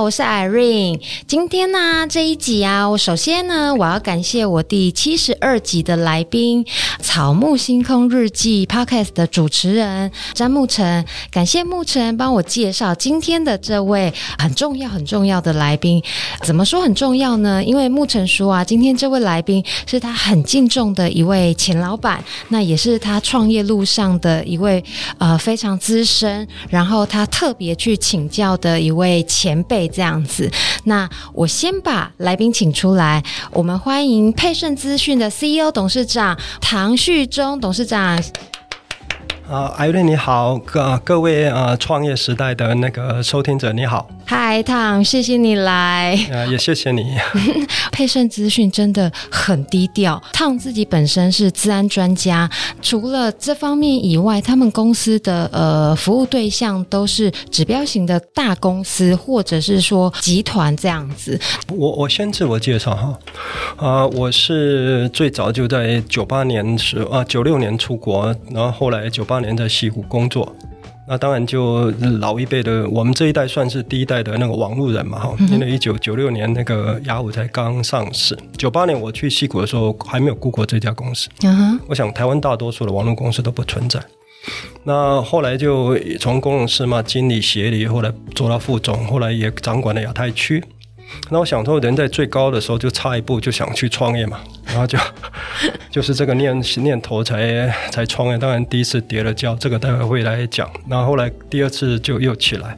我是 Irene。今天呢、这一集啊，我首先呢，我要感谢我第七十二集的来宾《草木星空日记》Podcast 的主持人詹木晨。感谢木晨帮我介绍今天的这位很重要、很重要的来宾。怎么说很重要呢？因为木晨说啊，今天这位来宾是他很敬重的一位前老板，那也是他创业路上的一位呃非常资深，然后他特别去请教的一位。前辈这样子，那我先把来宾请出来，我们欢迎配盛资讯的 CEO 董事长唐旭忠董事长。啊，艾瑞你好，各各位啊，创业时代的那个收听者你好。嗨，唐，谢谢你来。啊，也谢谢你。沛盛资讯真的很低调，唐自己本身是治安专家，除了这方面以外，他们公司的呃服务对象都是指标型的大公司，或者是说集团这样子。我我先自我介绍哈，啊，我是最早就在九八年时啊，九六年出国，然后后来九八年在西湖工作。那当然，就老一辈的，我们这一代算是第一代的那个网路人嘛，哈、嗯。因为一九九六年那个雅虎才刚上市，九八年我去西谷的时候还没有 Google 这家公司。嗯哼。我想台湾大多数的网络公司都不存在。那后来就从工程师嘛，经理、协理，后来做到副总，后来也掌管了亚太区。那我想说，人在最高的时候就差一步就想去创业嘛，然后就 就是这个念念头才才创业。当然第一次跌了跤，这个待会会来讲。然后后来第二次就又起来。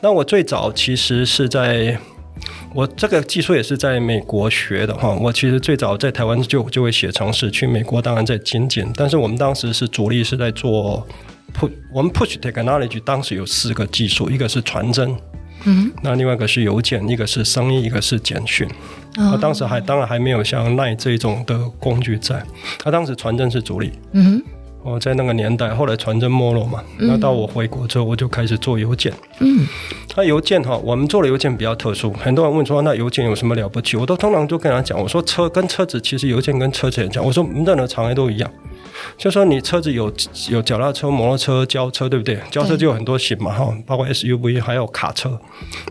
那我最早其实是在我这个技术也是在美国学的哈。我其实最早在台湾就就会写程式，去美国当然在精简。但是我们当时是主力是在做 push，我们 push technology 当时有四个技术，一个是传真。嗯，那另外一个是邮件，一个是声音，一个是简讯。他、哦、当时还当然还没有像 LINE 这种的工具在。他当时传真是主力。嗯，我在那个年代，后来传真没落嘛。那到我回国之后，我就开始做邮件。嗯，那邮件哈，我们做的邮件比较特殊。很多人问说，那邮件有什么了不起？我都通常就跟他讲，我说车跟车子其实邮件跟车子很像。我说任何行业都一样。就说你车子有有脚踏车、摩托车、轿车，对不对？轿车就有很多型嘛，哈，包括 SUV，还有卡车。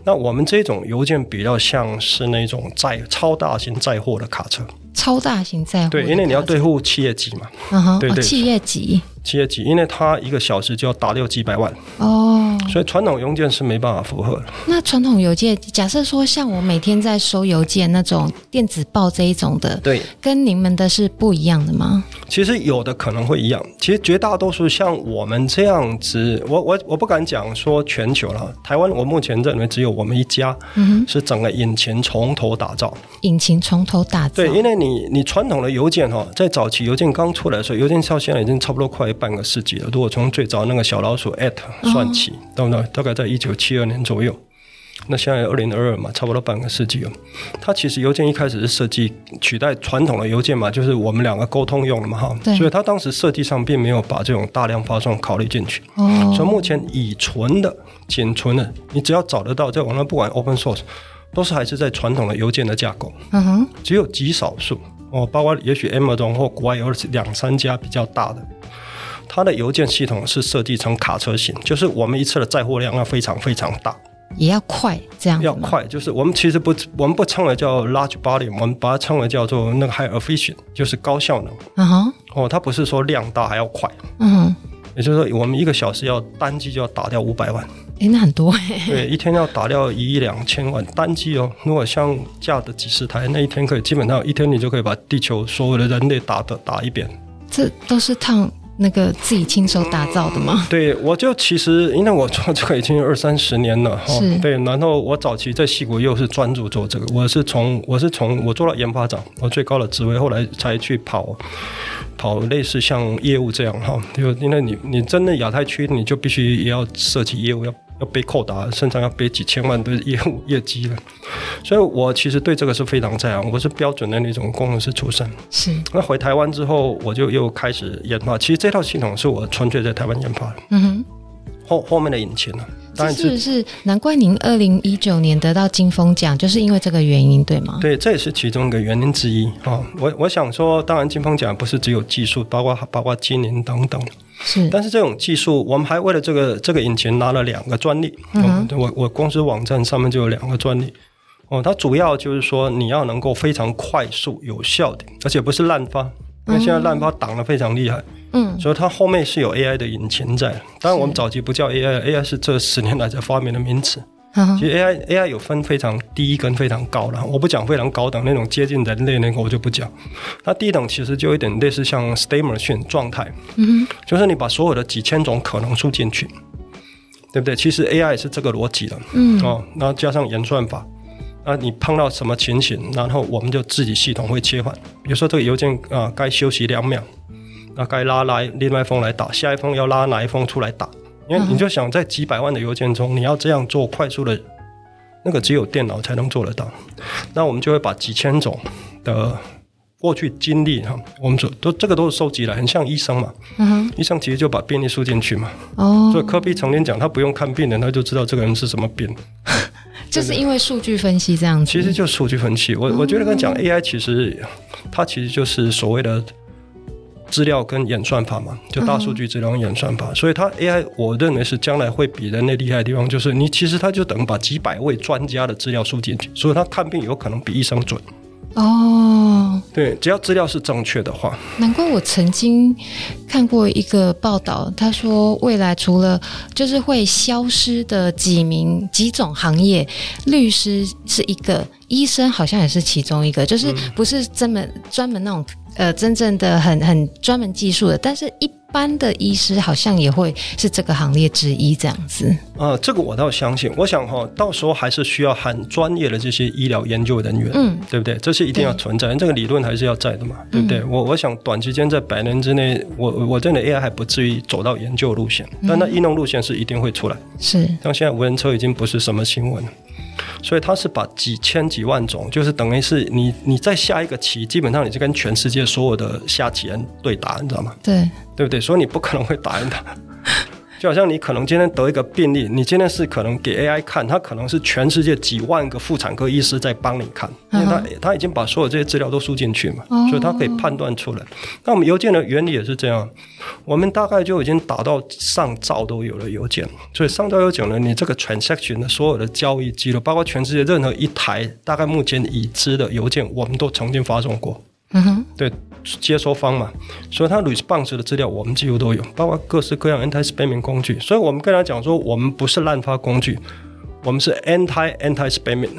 那我们这种邮件比较像是那种载超大型载货的卡车。超大型载货。对，因为你要对付企业级嘛。嗯哼。对对。企业级。企业级，因为他一个小时就要打掉几百万。哦。所以传统邮件是没办法符合的。那传统邮件，假设说像我每天在收邮件那种电子报这一种的，对，跟你们的是不一样的吗？其实有的可能会一样。其实绝大多数像我们这样子，我我我不敢讲说全球了。台湾我目前认为只有我们一家，嗯，是整个引擎从头打造。引擎从头打造。对，因为你你传统的邮件哈，在早期邮件刚出来的时候，邮件到现在已经差不多快半个世纪了。如果从最早那个小老鼠 at 算起，对不对？大概在一九七二年左右。那现在二零二二嘛，差不多半个世纪了。它其实邮件一开始是设计取代传统的邮件嘛，就是我们两个沟通用的嘛，哈。所以它当时设计上并没有把这种大量发送考虑进去。哦。所以目前已存的、仅存的，你只要找得到，在网上不管 open source，都是还是在传统的邮件的架构。嗯哼。只有极少数哦，包括也许 Amazon 或国外有两三家比较大的，它的邮件系统是设计成卡车型，就是我们一次的载货量要非常非常大。也要快，这样要快，就是我们其实不，我们不称为叫 large body，我们把它称为叫做那个 high efficient，就是高效能。嗯哼，哦，它不是说量大还要快。嗯哼，也就是说，我们一个小时要单机就要打掉五百万。诶，那很多诶。对，一天要打掉一亿两千万单机哦。如果像架的几十台，那一天可以基本上一天你就可以把地球所有的人类打的打一遍。这都是烫。那个自己亲手打造的吗？对，我就其实因为我做这个已经二三十年了 哈，是对，然后我早期在戏谷又是专注做这个，我是从我是从我做了研发长，我最高的职位，后来才去跑跑类似像业务这样哈，就因为你你真的亚太区，你就必须也要设计业务要。要被扣打，身上要背几千万的业务业绩了，所以我其实对这个是非常在行。我是标准的那种工程师出身。是。那回台湾之后，我就又开始研发。其实这套系统是我纯粹在台湾研发的。嗯哼。后后面的引擎呢？当然是是，难怪您二零一九年得到金风奖，就是因为这个原因，对吗？对，这也是其中一个原因之一啊。我我想说，当然金风奖不是只有技术，包括包括经营等等。是，但是这种技术，我们还为了这个这个引擎拿了两个专利。嗯，我我公司网站上面就有两个专利。哦，它主要就是说你要能够非常快速有效的，而且不是滥发，因为现在滥发挡的非常厉害。嗯，所以它后面是有 AI 的引擎在。当然我们早期不叫 AI，AI 是这十年来才发明的名词。其实 AI AI 有分非常低跟非常高的，我不讲非常高等那种接近人类那个我就不讲。那低等其实就有点类似像 state machine 状态，嗯，就是你把所有的几千种可能输进去，对不对？其实 AI 也是这个逻辑的，嗯哦，然后加上演算法，那你碰到什么情形，然后我们就自己系统会切换。比如说这个邮件啊，该休息两秒，那该拉来另外一封来打，下一封要拉哪一封出来打。因为你就想在几百万的邮件中，你要这样做快速的，那个只有电脑才能做得到。那我们就会把几千种的过去经历哈，我们说都这个都是收集来，很像医生嘛。嗯哼，医生其实就把病历输进去嘛。哦，所以科比曾经讲，他不用看病人，他就知道这个人是什么病。就是因为数据分析这样子。其实就数据分析，我我觉得跟讲 AI 其实它其实就是所谓的。资料跟演算法嘛，就大数据资料跟演算法，嗯、所以它 AI 我认为是将来会比人类厉害的地方，就是你其实它就等于把几百位专家的资料输进去，所以它看病有可能比医生准。哦，对，只要资料是正确的话。难怪我曾经看过一个报道，他说未来除了就是会消失的几名几种行业，律师是一个，医生好像也是其中一个，就是不是专门专门那种。呃，真正的很很专门技术的，但是一般的医师好像也会是这个行列之一这样子。呃，这个我倒相信。我想哈，到时候还是需要很专业的这些医疗研究人员，嗯，对不对？这是一定要存在，这个理论还是要在的嘛，对不对？嗯、我我想短期间在百年之内，我我真的 AI 还不至于走到研究路线，但那应用路线是一定会出来。是，像现在无人车已经不是什么新闻了。所以他是把几千几万种，就是等于是你你在下一个棋，基本上你是跟全世界所有的下棋人对打，你知道吗？对，对不对？所以你不可能会打赢他。就好像你可能今天得一个病例，你今天是可能给 AI 看，它可能是全世界几万个妇产科医师在帮你看，因为他他已经把所有这些资料都输进去嘛，所以他可以判断出来。那我们邮件的原理也是这样，我们大概就已经打到上兆都有了邮件，所以上兆邮件呢，你这个 transaction 的所有的交易记录，包括全世界任何一台大概目前已知的邮件，我们都曾经发送过。嗯哼，对。接收方嘛，所以它 response 的资料我们几乎都有，包括各式各样 anti spamming 工具。所以我们跟他讲说，我们不是滥发工具，我们是 anti anti spamming。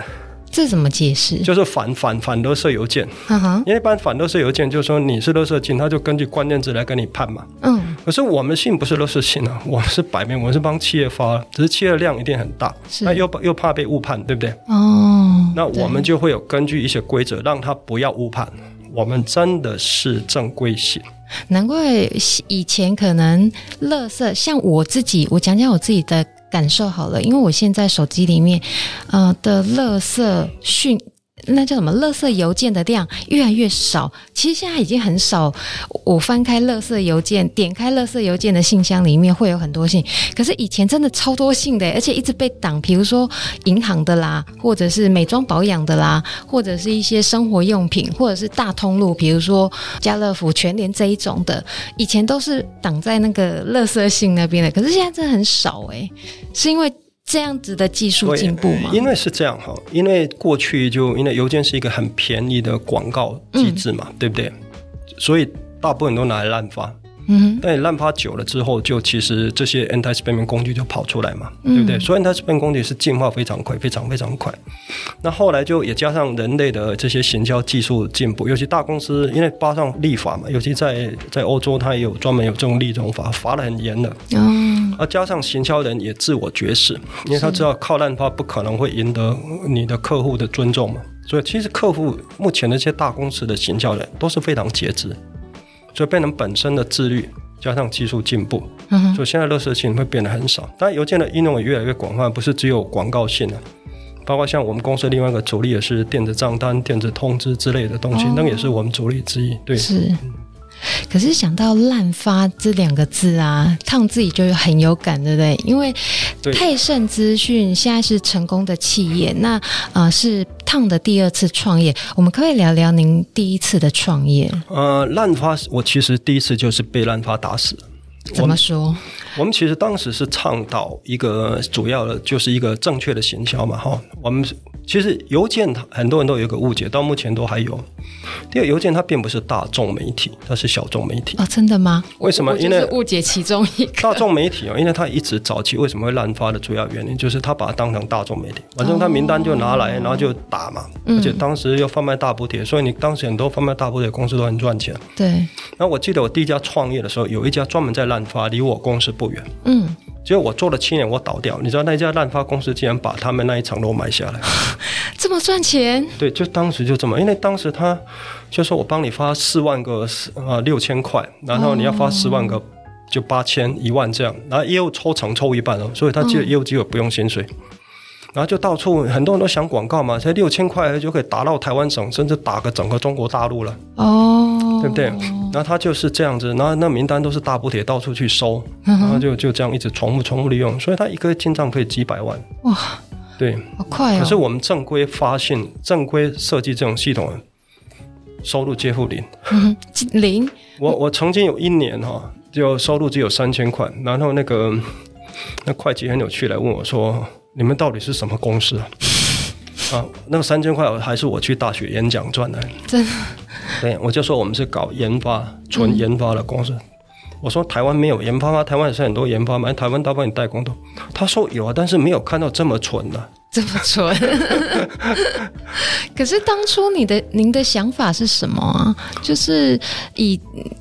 这怎么解释？就是反反反垃圾邮件。嗯哼，因为一般反垃圾邮件就是说你是垃圾信，他就根据关键字来跟你判嘛。嗯。可是我们信不是垃圾信啊，我们是摆明我们是帮企业发，只是企业的量一定很大，那又又怕被误判，对不对？哦。那我们就会有根据一些规则，让他不要误判。我们真的是正规型，难怪以前可能乐色，像我自己，我讲讲我自己的感受好了，因为我现在手机里面，呃的乐色讯。那叫什么？垃圾邮件的量越来越少。其实现在已经很少。我翻开垃圾邮件，点开垃圾邮件的信箱里面会有很多信。可是以前真的超多信的，而且一直被挡。比如说银行的啦，或者是美妆保养的啦，或者是一些生活用品，或者是大通路，比如说家乐福、全联这一种的，以前都是挡在那个垃圾信那边的。可是现在真的很少诶，是因为。这样子的技术进步吗？因为是这样哈，因为过去就因为邮件是一个很便宜的广告机制嘛，嗯、对不对？所以大部分都拿来滥发。嗯，但你滥发久了之后，就其实这些 anti-spamming 工具就跑出来嘛，对不对？嗯、所以 anti-spamming 工具是进化非常快，非常非常快。那后来就也加上人类的这些行销技术进步，尤其大公司因为扒上立法嘛，尤其在在欧洲，它也有专门有这种立这种法，罚的很严的。嗯，而加上行销人也自我觉识，因为他知道靠滥发不可能会赢得你的客户的尊重嘛。所以其实客户目前的这些大公司的行销人都是非常节制。所以变成本身的自律，加上技术进步，嗯，所以现在垃圾信会变得很少。当然，邮件的应用也越来越广泛，不是只有广告信了，包括像我们公司另外一个主力也是电子账单、电子通知之类的东西，哦、那个也是我们主力之一。对，是。可是想到滥发这两个字啊，烫自己就很有感，对不对？因为泰盛资讯现在是成功的企业，那呃是烫的第二次创业，我们可不，可以聊聊您第一次的创业。呃，滥发我其实第一次就是被滥发打死。怎么说？我，们其实当时是倡导一个主要的，就是一个正确的行销嘛，哈，我们。其实邮件，很多人都有一个误解，到目前都还有。第二，邮件它并不是大众媒体，它是小众媒体。哦，真的吗？为什么？因为误解其中一个大众媒体啊，因为它一直早期为什么会滥发的主要原因，就是它把它当成大众媒体，反正它名单就拿来，然后就打嘛。而且当时又贩卖大补贴，所以你当时很多贩卖大补贴公司都很赚钱。对。然后我记得我第一家创业的时候，有一家专门在滥发，离我公司不远。嗯。结果我做了七年，我倒掉。你知道那家滥发公司竟然把他们那一层楼买下来，这么赚钱？对，就当时就这么，因为当时他就说我帮你发四万个呃六千块，然后你要发十万个就八千一万这样，然后业务抽成抽一半哦，所以他接业务机会不用薪水。然后就到处很多人都想广告嘛，才六千块就可以打到台湾省，甚至打个整个中国大陆了，哦，对不对？然后他就是这样子，然后那名单都是大补帖到处去收，然后就就这样一直重复重复利用，所以他一个月进账可以几百万，哇，对，好快啊！可是我们正规发信、正规设计这种系统，收入几乎零，零。我我曾经有一年哈，就收入只有三千块，然后那个那会计很有趣来问我说。你们到底是什么公司啊？啊，那个三千块还是我去大学演讲赚的。真的？对，我就说我们是搞研发、纯研发的公司。嗯、我说台湾没有研发吗？台湾也是很多研发嘛？台湾大部分代工都。他说有啊，但是没有看到这么纯的。这么蠢？可是当初你的您的想法是什么啊？就是以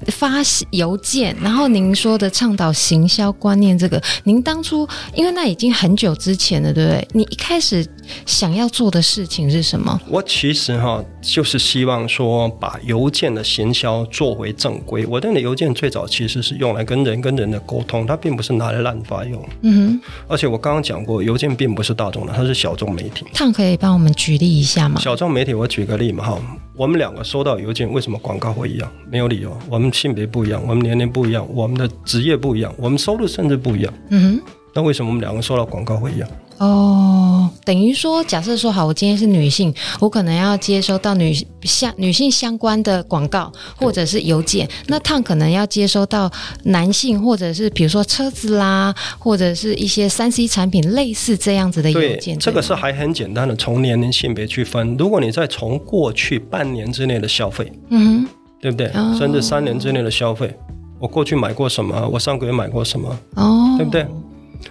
发邮件，然后您说的倡导行销观念，这个您当初因为那已经很久之前了，对不对？你一开始想要做的事情是什么？我其实哈就是希望说把邮件的行销做回正规。我认为邮件最早其实是用来跟人跟人的沟通，它并不是拿来滥发用。嗯哼。而且我刚刚讲过，邮件并不是大众的，它是。小众媒体，烫可以帮我们举例一下吗？小众媒体，我举个例嘛哈，我们两个收到邮件，为什么广告会一样？没有理由，我们性别不一样，我们年龄不一样，我们的职业不一样，我们收入甚至不一样。嗯哼，那为什么我们两个收到广告会一样？哦，等于说，假设说好，我今天是女性，我可能要接收到女相女性相关的广告或者是邮件，那烫可能要接收到男性或者是比如说车子啦，或者是一些三 C 产品类似这样子的邮件。这个是还很简单的，从年龄性别区分。如果你再从过去半年之内的消费，嗯哼，对不对？哦、甚至三年之内的消费，我过去买过什么？我上个月买过什么？哦，对不对？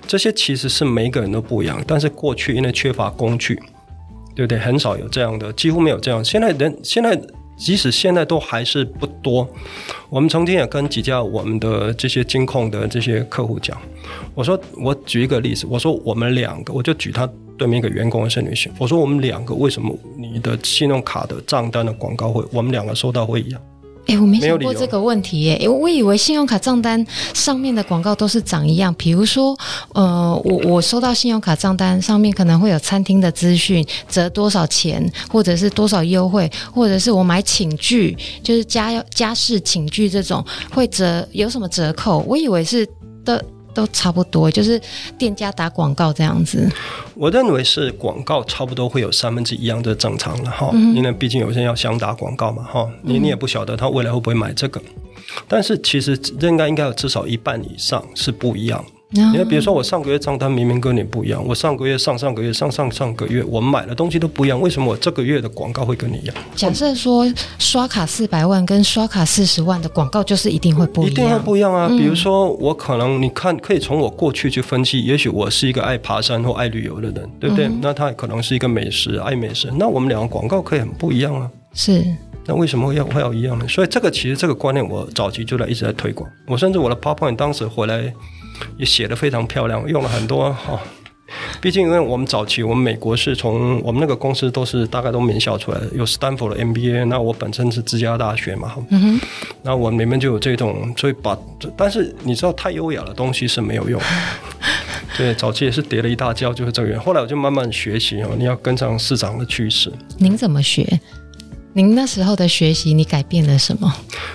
这些其实是每个人都不一样，但是过去因为缺乏工具，对不对？很少有这样的，几乎没有这样。现在人现在即使现在都还是不多。我们曾经也跟几家我们的这些金控的这些客户讲，我说我举一个例子，我说我们两个，我就举他对面一个员工是女性，我说我们两个为什么你的信用卡的账单的广告会，我们两个收到会一样？哎，我没想过这个问题耶！哎，我以为信用卡账单上面的广告都是长一样，比如说，呃，我我收到信用卡账单上面可能会有餐厅的资讯，折多少钱，或者是多少优惠，或者是我买寝具，就是家家事寝具这种会折有什么折扣？我以为是的。都差不多，就是店家打广告这样子。我认为是广告差不多会有三分之一样的正常了哈，嗯、因为毕竟有些人要想打广告嘛哈，你你也不晓得他未来会不会买这个，嗯、但是其实应该应该有至少一半以上是不一样。因为比如说我上个月账单明明跟你不一样，我上个月、上上个月、上上上个月我们买的东西都不一样，为什么我这个月的广告会跟你一样？假设说刷卡四百万跟刷卡四十万的广告就是一定会不一样，一定会不一样啊！比如说我可能你看可以从我过去去分析，也许我是一个爱爬山或爱旅游的人，对不对？嗯、那他可能是一个美食爱美食，那我们两个广告可以很不一样啊。是。那为什么要会要一样呢？所以这个其实这个观念我早期就在一直在推广，我甚至我的 PowerPoint 当时回来。也写得非常漂亮，用了很多哈。毕竟因为我们早期，我们美国是从我们那个公司都是大概都名校出来的，有 Stanford 的 MBA。那我本身是芝加哥大学嘛，嗯哼。那我里面就有这种，所以把，但是你知道，太优雅的东西是没有用。对，早期也是跌了一大跤，就是这个原因。后来我就慢慢学习哦，你要跟上市场的趋势。您怎么学？您那时候的学习，你改变了什么？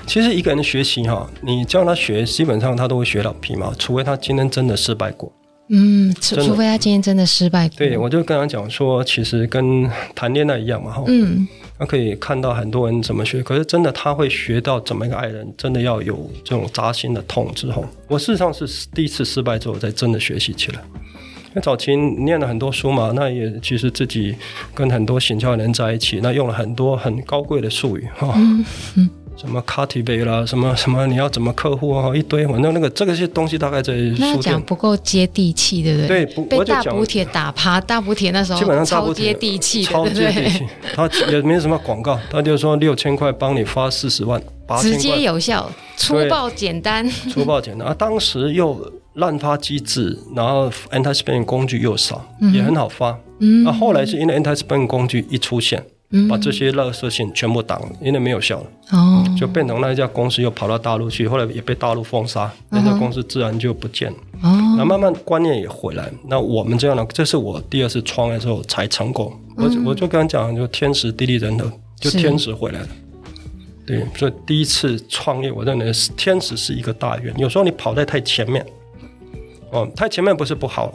其实一个人的学习哈，你叫他学，基本上他都会学到皮毛，除非他今天真的失败过。嗯，除除非他今天真的失败过。对，我就跟他讲说，其实跟谈恋爱一样嘛，哈。嗯。他可以看到很多人怎么学，可是真的他会学到怎么一个爱人，真的要有这种扎心的痛之后，我事实上是第一次失败之后，才真的学习起来。那早期念了很多书嘛，那也其实自己跟很多行销的人在一起，那用了很多很高贵的术语哈，嗯嗯、什么 cultivate 啦，什么什么你要怎么客户啊，一堆，反正那个这个些东西大概在书。那讲不够接地气，对不对？对，被大补贴打趴，大补贴那时候基本上超接地气，超接地气。他也没什么广告，他就说六千块帮你发四十万，直接有效，粗暴简单，粗暴简单啊！当时又。滥发机制，然后 anti-spam 工具又少，嗯、也很好发。嗯，那后来是因为 anti-spam 工具一出现，嗯、把这些垃圾信全部挡了，因为没有效了。哦，就变成那一家公司又跑到大陆去，后来也被大陆封杀，那家公司自然就不见了。哦，那慢慢观念也回来。那我们这样的，这是我第二次创业之后才成功。嗯、我我就跟他讲，就天时地利人和，就天时回来了。对，所以第一次创业，我认为是天时是一个大缘。有时候你跑在太前面。哦，太前面不是不好，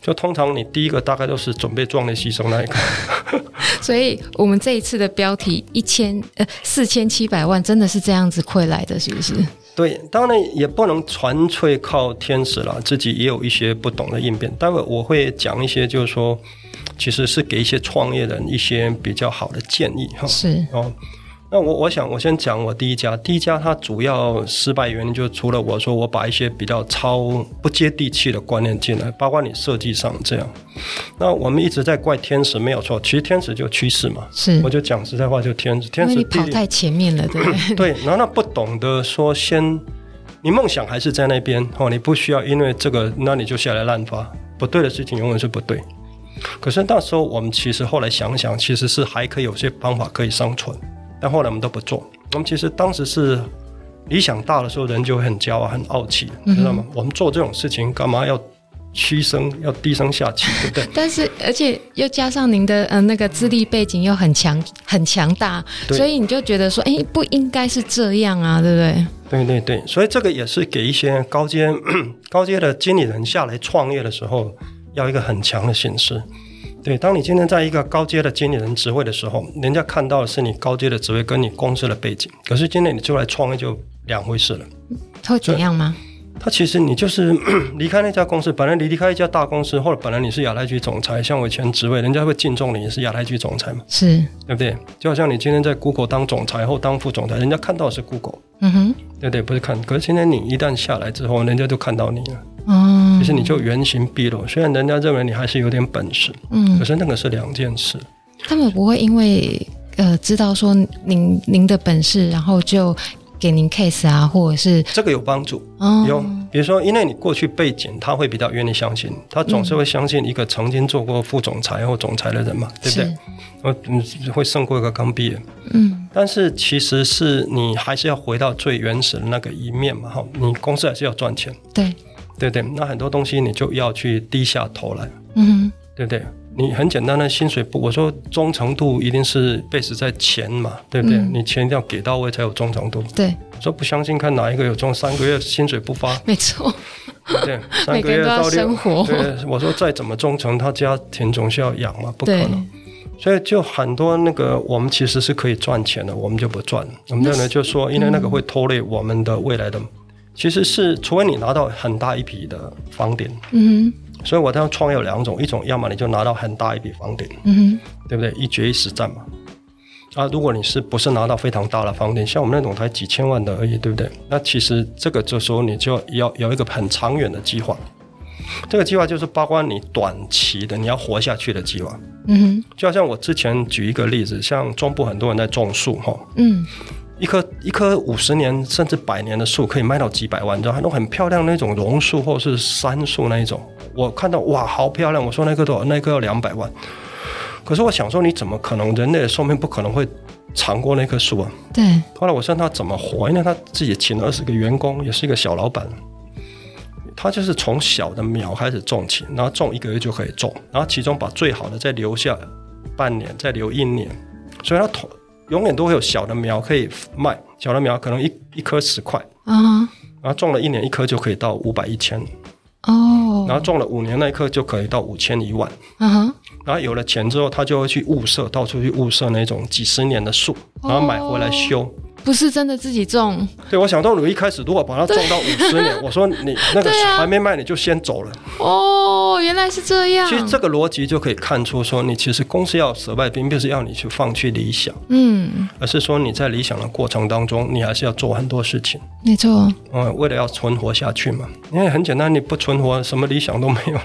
就通常你第一个大概都是准备壮烈牺牲那一个。所以，我们这一次的标题一千呃四千七百万真的是这样子亏来的，是不是？对，当然也不能纯粹靠天使了，自己也有一些不懂的应变。待会我会讲一些，就是说，其实是给一些创业人一些比较好的建议哈。是哦。那我我想我先讲我第一家，第一家它主要失败原因就除了我说我把一些比较超不接地气的观念进来，包括你设计上这样。那我们一直在怪天使没有错，其实天使就趋势嘛。是，我就讲实在话，就天使，天使。你跑太前面了，对不 对？对，然后那不懂得说先，你梦想还是在那边哦，你不需要因为这个，那你就下来滥发，不对的事情永远是不对。可是那时候我们其实后来想想，其实是还可以有些方法可以生存。但后来我们都不做。我们其实当时是理想大的时候，人就会很骄傲、很傲气，知道吗？我们做这种事情干嘛要屈身、要低声下气，对不对？但是而且又加上您的呃那个资历背景又很强、很强大，所以你就觉得说，哎，不应该是这样啊，对不对？对对对，所以这个也是给一些高阶、高阶的经理人下来创业的时候，要一个很强的心思。对，当你今天在一个高阶的经理人职位的时候，人家看到的是你高阶的职位跟你公司的背景，可是今天你出来创业就两回事了。会怎样吗？他其实你就是 离开那家公司，本来离离开一家大公司，或者本来你是亚太区总裁，像我以前职位，人家会敬重你，也是亚太区总裁嘛，是对不对？就好像你今天在 Google 当总裁或当副总裁，人家看到的是 Google，嗯哼，对不对？不是看，可是今天你一旦下来之后，人家就看到你了。哦，其实你就原形毕露。虽然人家认为你还是有点本事，嗯，可是那个是两件事。他们不会因为呃知道说您您的本事，然后就给您 case 啊，或者是这个有帮助。哦，有，比如说因为你过去背景，他会比较愿意相信，他总是会相信一个曾经做过副总裁或总裁的人嘛，对不对？嗯，会胜过一个刚毕业。嗯，但是其实是你还是要回到最原始的那个一面嘛，哈，你公司还是要赚钱。对。对对，那很多东西你就要去低下头来，嗯哼，对不对？你很简单的薪水不，我说忠诚度一定是 base 在钱嘛，对不对？嗯、你钱一定要给到位才有忠诚度。对，我说不相信，看哪一个有忠三个月薪水不发？没错，对，三个月到六，生活对，我说再怎么忠诚，他家庭总是要养嘛，不可能。所以就很多那个我们其实是可以赚钱的，我们就不赚。我们认为就是说，因为那个会拖累我们的未来的。其实是除非你拿到很大一笔的房顶，嗯所以我当时创业有两种，一种要么你就拿到很大一笔房顶，嗯对不对？一决一实战嘛。啊，如果你是不是拿到非常大的房顶，像我们那种才几千万的而已，对不对？那其实这个这时候你就要有一个很长远的计划。这个计划就是包括你短期的你要活下去的计划。嗯就好像我之前举一个例子，像中部很多人在种树哈，嗯一棵一棵五十年甚至百年的树可以卖到几百万，你知道，还那种很漂亮那种榕树或是杉树那一种，我看到哇，好漂亮！我说那棵多少？那棵要两百万。可是我想说，你怎么可能人类的寿命不可能会长过那棵树啊？对，后来我问他怎么活？因为他自己请了二十个员工，也是一个小老板。他就是从小的苗开始种起，然后种一个月就可以种，然后其中把最好的再留下半年，再留一年，所以他头永远都会有小的苗可以卖。小的苗可能一一颗十块，啊然后种了一年，一颗就可以到五百一千，哦，然后种了五年，那一棵就可以到五千一万。嗯哼，然后有了钱之后，他就会去物色，到处去物色那种几十年的树，然后买回来修。不是真的自己种，对，我想到你一开始如果把它种到五十年，我说你那个还没卖，你就先走了。哦，原来是这样。其实这个逻辑就可以看出，说你其实公司要舍败，并不是要你去放弃理想，嗯，而是说你在理想的过程当中，你还是要做很多事情。没错，嗯，为了要存活下去嘛。因为很简单，你不存活，什么理想都没有。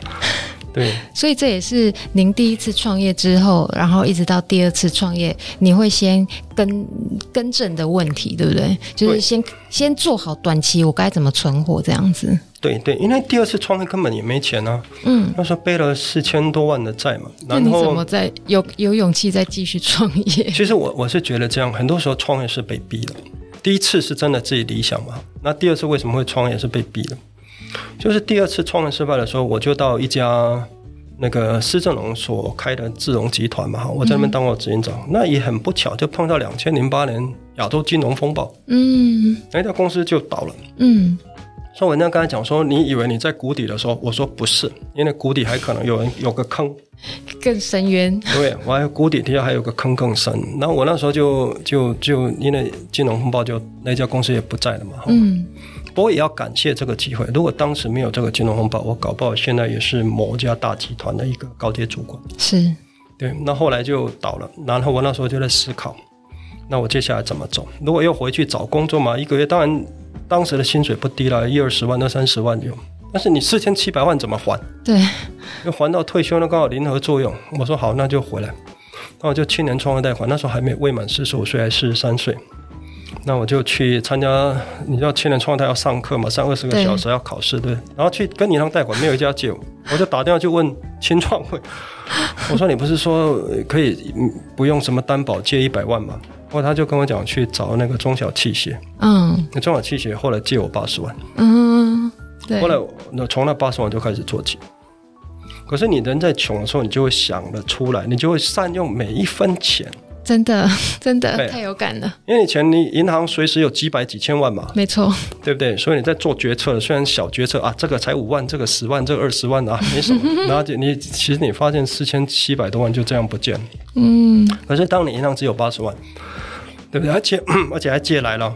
对，所以这也是您第一次创业之后，然后一直到第二次创业，你会先更更正的问题，对不对？就是先先做好短期我该怎么存活这样子。对对，因为第二次创业根本也没钱啊。嗯，那时候背了四千多万的债嘛。那你怎么再有有勇气再继续创业？其实我我是觉得这样，很多时候创业是被逼的。第一次是真的自己理想嘛，那第二次为什么会创业是被逼的？就是第二次创业失败的时候，我就到一家那个施正荣所开的智荣集团嘛，我在那边当过执行长。嗯、那也很不巧，就碰到两千零八年亚洲金融风暴，嗯，那家公司就倒了，嗯。所以我那刚才讲说，你以为你在谷底的时候，我说不是，因为谷底还可能有人有个坑更深渊。对，我还有谷底底下还有个坑更深。然后我那时候就就就因为金融风暴就，就那家公司也不在了嘛。嗯。不过也要感谢这个机会。如果当时没有这个金融风暴，我搞不好现在也是某家大集团的一个高阶主管。是，对。那后来就倒了，然后我那时候就在思考，那我接下来怎么走？如果要回去找工作嘛，一个月当然当时的薪水不低了，一二十万、二三十万有。但是你四千七百万怎么还？对，要还到退休那刚好零和作用。我说好，那就回来。那我就青年创业贷款，那时候还没未满四十五岁，还四十三岁。那我就去参加，你知道青年创业要上课嘛，上二十个小时要考试，对，对。然后去跟银行贷款，没有一家借我，我就打电话去问青创会，我说你不是说可以不用什么担保借一百万吗？然后他就跟我讲去找那个中小器械，嗯，那中小器械后来借我八十万，嗯，对。后来那从那八十万就开始做起。可是你人在穷的时候，你就会想得出来，你就会善用每一分钱。真的，真的太有感了。因为以前你银行随时有几百几千万嘛，没错，对不对？所以你在做决策，虽然小决策啊，这个才五万，这个十万，这个二十万啊，没什么。然后你其实你发现四千七百多万就这样不见了。嗯。可是当你银行只有八十万，对不对？而且 而且还借来了，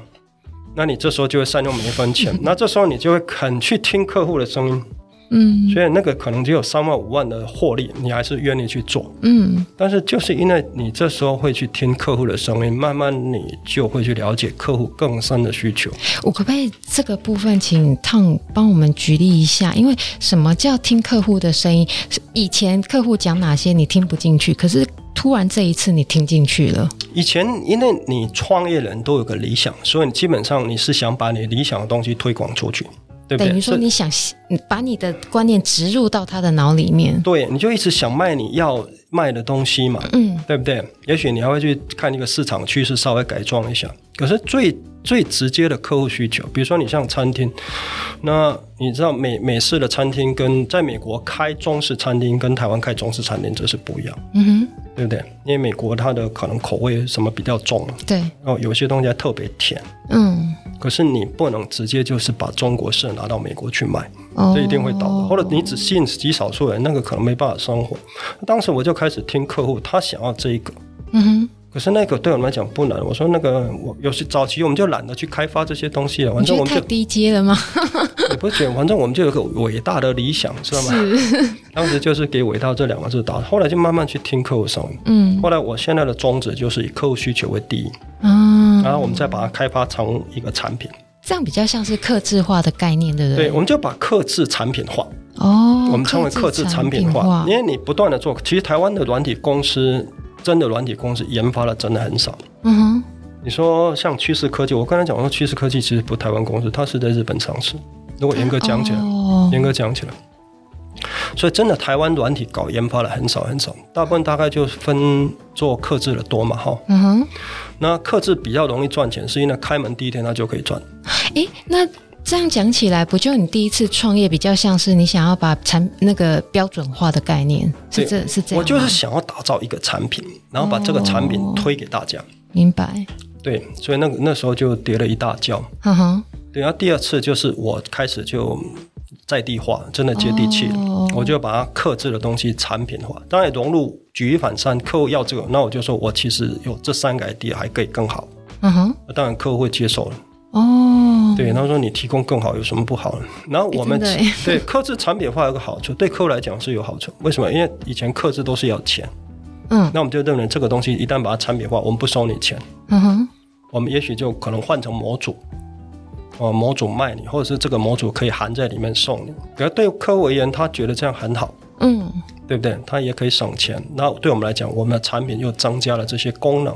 那你这时候就会善用每一分钱。那这时候你就会肯去听客户的声音。嗯，所以那个可能只有三万五万的获利，你还是愿意去做。嗯，但是就是因为你这时候会去听客户的声音，慢慢你就会去了解客户更深的需求。我可不可以这个部分请 Tom 帮我们举例一下？因为什么叫听客户的声音？以前客户讲哪些你听不进去，可是突然这一次你听进去了。以前因为你创业人都有个理想，所以你基本上你是想把你理想的东西推广出去。对对，等于说，你想把你的观念植入到他的脑里面，对，你就一直想卖你要卖的东西嘛，嗯，对不对？也许你还会去看一个市场趋势，稍微改装一下。可是最最直接的客户需求，比如说你像餐厅，那你知道美美式的餐厅跟在美国开中式餐厅跟台湾开中式餐厅这是不一样，嗯哼，对不对？因为美国它的可能口味什么比较重，对，哦，有些东西还特别甜，嗯。可是你不能直接就是把中国式拿到美国去卖，这一定会倒的。或者你只吸引极少数人，那个可能没办法生活。当时我就开始听客户，他想要这一个，嗯哼。可是那个对我们来讲不难。我说那个我有时早期我们就懒得去开发这些东西了，反正我们就太低阶了吗？也不是觉得，反正我们就有个伟大的理想，知道吗？当时就是给“伟大”这两个字打，后来就慢慢去听客户声音。嗯，后来我现在的宗旨就是以客户需求为第一。嗯，然后我们再把它开发成一个产品。这样比较像是客制化的概念，对不对？对，我们就把客制产品化。哦，我们称为客制产品化，因为你不断的做，其实台湾的软体公司，真的软体公司研发的真的很少。嗯哼，你说像趋势科技，我刚才讲说趋势科技其实不是台湾公司，它是在日本上市。如果严格讲起来，哦、严格讲起来，所以真的台湾软体搞研发的很少很少，大部分大概就分做克制的多嘛，哈。嗯哼。那克制比较容易赚钱，是因为开门第一天它就可以赚。诶，那这样讲起来，不就你第一次创业比较像是你想要把产那个标准化的概念，是这是这样？我就是想要打造一个产品，然后把这个产品推给大家。哦、明白。对，所以那个那时候就跌了一大跤。嗯哼。对，然后第二次就是我开始就在地化，真的接地气了。哦、我就把它克制的东西产品化，当然融入举一反三，客户要这个，那我就说我其实有这三个 idea 还可以更好。嗯哼，当然客户会接受了。哦，对，他说你提供更好有什么不好呢？然后我们对克制产品化有个好处，对客户来讲是有好处。为什么？因为以前克制都是要钱。嗯，那我们就认为这个东西一旦把它产品化，我们不收你钱。嗯哼，我们也许就可能换成模组。哦，模组卖你，或者是这个模组可以含在里面送你。可是对客户而言，他觉得这样很好，嗯，对不对？他也可以省钱。那对我们来讲，我们的产品又增加了这些功能，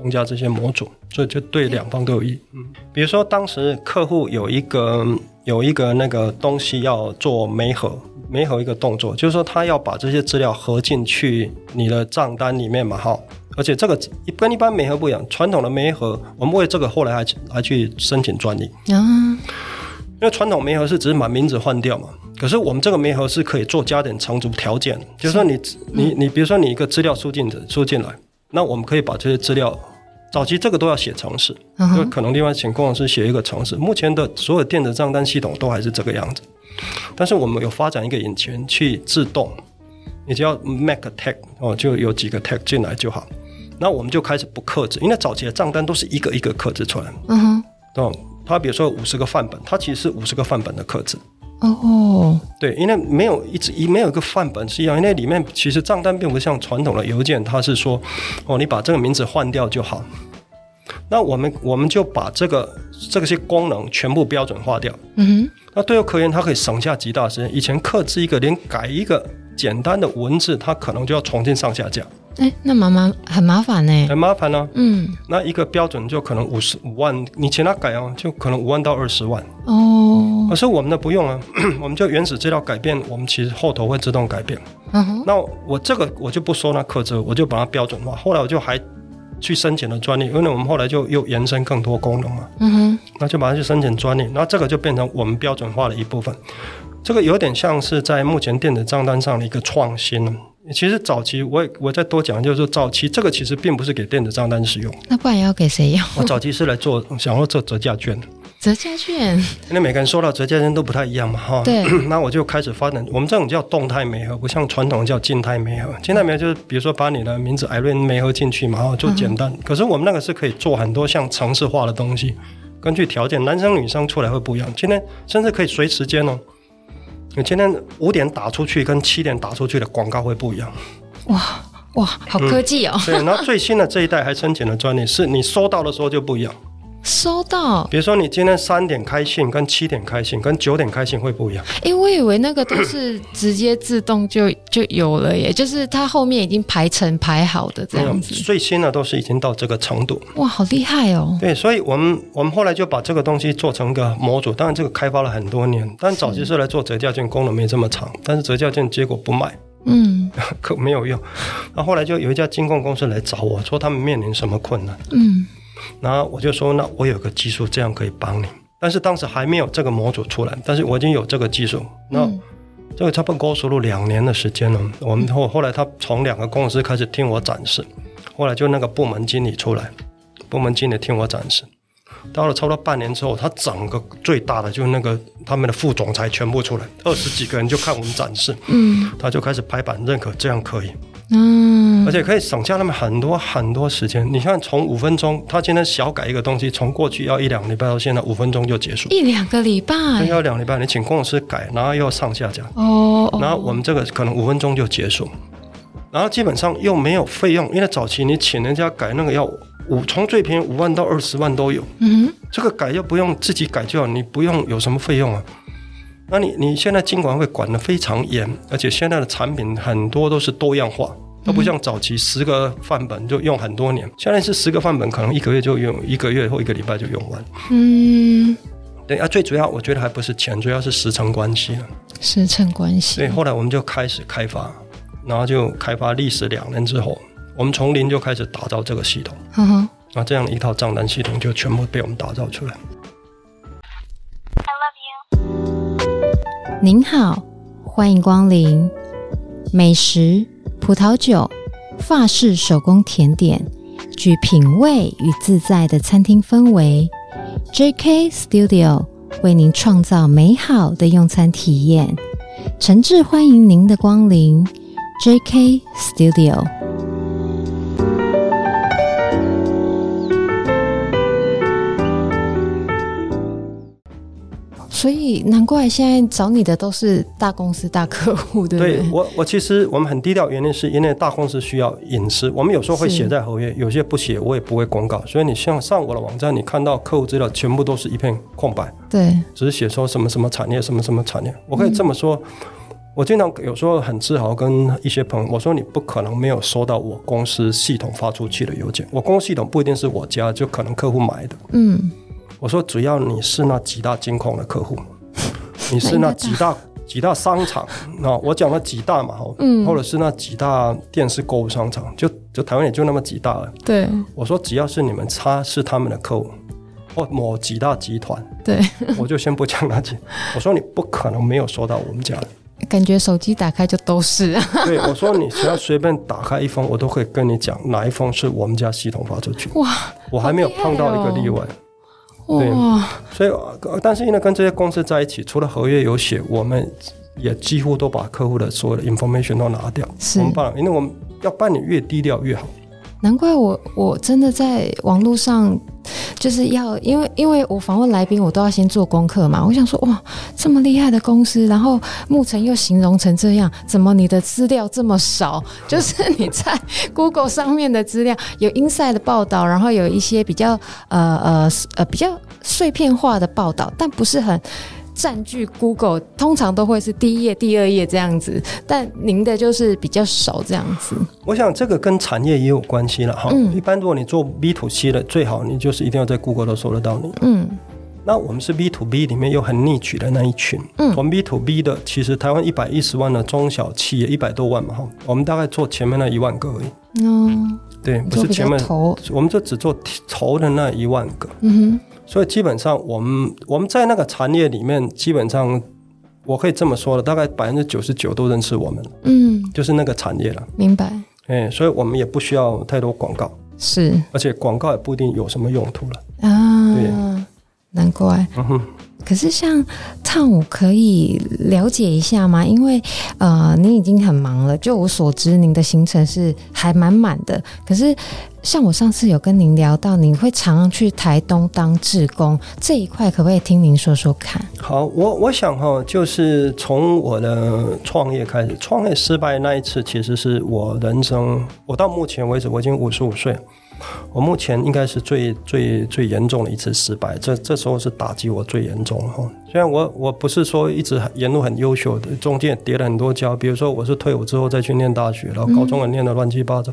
增加这些模组，所以就对两方都有益。嗯，比如说当时客户有一个有一个那个东西要做媒合，媒合一个动作，就是说他要把这些资料合进去你的账单里面嘛，哈。而且这个一跟一般媒合不一样，传统的媒合，我们为这个后来还还去申请专利啊。因为传统媒合是只是把名字换掉嘛，可是我们这个媒合是可以做加点乘除条件，就是说你你你比如说你一个资料输进输进来，那我们可以把这些资料，早期这个都要写程式，就可能另外请工程师写一个程式。目前的所有电子账单系统都还是这个样子，但是我们有发展一个引擎去自动，你只要 make a tag 哦，就有几个 tag 进来就好。那我们就开始不克制，因为早期的账单都是一个一个克制出来的。嗯哼，哦，它比如说五十个范本，它其实是五十个范本的克制。哦，对，因为没有一直一没有一个范本是一样，因为里面其实账单并不像传统的邮件，它是说哦，你把这个名字换掉就好。那我们我们就把这个这些功能全部标准化掉。嗯哼，那对于科研，它可以省下极大时间。以前刻制一个连改一个简单的文字，它可能就要重新上下架。哎，那麻麻很麻烦呢，很麻烦呢。嗯，那一个标准就可能五十五万，你请他改哦，就可能五万到二十万。哦，可是我们的不用啊，我们就原始资料改变，我们其实后头会自动改变。嗯哼，那我这个我就不说那克制，我就把它标准化。后来我就还去申请了专利，因为我们后来就又延伸更多功能嘛。嗯哼，那就把它去申请专利，那这个就变成我们标准化的一部分。这个有点像是在目前电子账单上的一个创新。其实早期我也我再多讲，就是说早期这个其实并不是给电子账单使用，那不然要给谁用？我早期是来做想要做折价券，折价券，因为每个人收到折价券都不太一样嘛，哈。对。那我就开始发展，我们这种叫动态媒合，不像传统叫静态媒合。静态媒合就是比如说把你的名字 Irene 媒合进去嘛，哈，就简单。嗯、可是我们那个是可以做很多像程式化的东西，根据条件，男生女生出来会不一样。今天甚至可以随时间哦。你今天五点打出去跟七点打出去的广告会不一样。哇哇，好科技哦！嗯、对，然后最新的这一代还申请了专利，是你收到的时候就不一样。收到，比如说你今天三点开信，跟七点开信，跟九点开信会不一样。哎，我以为那个都是直接自动就 就有了耶，就是它后面已经排成排好的这样子。最新的都是已经到这个程度。哇，好厉害哦！对，所以我们我们后来就把这个东西做成一个模组，当然这个开发了很多年，但早期是来做折价券，功能没这么长，但是折价券结果不卖，嗯，可没有用。那后来就有一家金控公司来找我说，他们面临什么困难？嗯。然后我就说，那我有个技术，这样可以帮你。但是当时还没有这个模组出来，但是我已经有这个技术。那这个差不多跟我说了两年的时间了。我们后后来他从两个公司开始听我展示，后来就那个部门经理出来，部门经理听我展示。到了差不多半年之后，他整个最大的就是那个他们的副总裁全部出来，二十几个人就看我们展示，嗯，他就开始拍板认可，这样可以。嗯，而且可以省下他们很多很多时间。你看，从五分钟，他今天小改一个东西，从过去要一两个礼拜到现在五分钟就结束，一两个礼拜，要两个礼拜，你请工程师改，然后又上下架，哦，然后我们这个可能五分钟就结束，然后基本上又没有费用，因为早期你请人家改那个要五，从最便宜五万到二十万都有，嗯，这个改又不用自己改就好，你不用有什么费用啊。那你你现在尽管会管得非常严，而且现在的产品很多都是多样化，它不像早期十个范本就用很多年，现在是十个范本可能一个月就用，一个月或一个礼拜就用完。嗯，对啊，最主要我觉得还不是钱，主要是时程关系了。时程关系。所以后来我们就开始开发，然后就开发历时两年之后，我们从零就开始打造这个系统。嗯哼，那这样一套账单系统就全部被我们打造出来。您好，欢迎光临。美食、葡萄酒、法式手工甜点，具品味与自在的餐厅氛围。JK Studio 为您创造美好的用餐体验，诚挚欢迎您的光临。JK Studio。所以难怪现在找你的都是大公司、大客户，对不对？对我，我其实我们很低调，原因是因为大公司需要隐私。我们有时候会写在合约，有些不写，我也不会公告。所以你像上我的网站，你看到客户资料全部都是一片空白，对，只是写说什么什么产业，什么什么产业。我可以这么说，嗯、我经常有时候很自豪跟一些朋友我说，你不可能没有收到我公司系统发出去的邮件。我公司系统不一定是我家，就可能客户买的，嗯。我说，只要你是那几大金控的客户，你是那几大几大商场，那我讲了几大嘛，嗯，或者是那几大电视购物商场，就就台湾也就那么几大了。对，我说只要是你们差是他们的客户，或某几大集团，对，我就先不讲那几。我说你不可能没有收到我们家的，感觉手机打开就都是。对，我说你 只要随便打开一封，我都会跟你讲哪一封是我们家系统发出去。哇，我还没有碰到一个例外。对，所以，但是因为跟这些公司在一起，除了合约有写，我们也几乎都把客户的所有的 information 都拿掉。是，我们办，因为我们要办理越低调越好。难怪我我真的在网络上就是要，因为因为我访问来宾，我都要先做功课嘛。我想说，哇，这么厉害的公司，然后牧尘又形容成这样，怎么你的资料这么少？就是你在 Google 上面的资料有 inside 的报道，然后有一些比较呃呃呃比较碎片化的报道，但不是很。占据 Google 通常都会是第一页、第二页这样子，但您的就是比较少这样子。我想这个跟产业也有关系了哈。嗯，一般如果你做 B to C 的，最好你就是一定要在 Google 都搜得到你。嗯，那我们是 B to B 里面又很 niche 的那一群。嗯，我们 B to B 的其实台湾一百一十万的中小企业一百多万嘛哈，我们大概做前面那一万个而已。哦，对，不是前面，我们就只做头的那一万个。嗯哼。所以基本上，我们我们在那个产业里面，基本上我可以这么说了，大概百分之九十九都认识我们。嗯，就是那个产业了。明白。哎，所以我们也不需要太多广告。是。而且广告也不一定有什么用途了。啊。对。难怪。嗯哼。可是像 Tom 可以了解一下吗？因为呃，您已经很忙了。就我所知，您的行程是还蛮满的。可是像我上次有跟您聊到，您会常常去台东当志工这一块，可不可以听您说说看？好，我我想哈，就是从我的创业开始，创业失败那一次，其实是我人生，我到目前为止，我已经五十五岁。我目前应该是最最最严重的一次失败，这这时候是打击我最严重哈。虽然我我不是说一直沿路很优秀的，中间也跌了很多跤，比如说我是退伍之后再去念大学，然后高中也念得乱七八糟。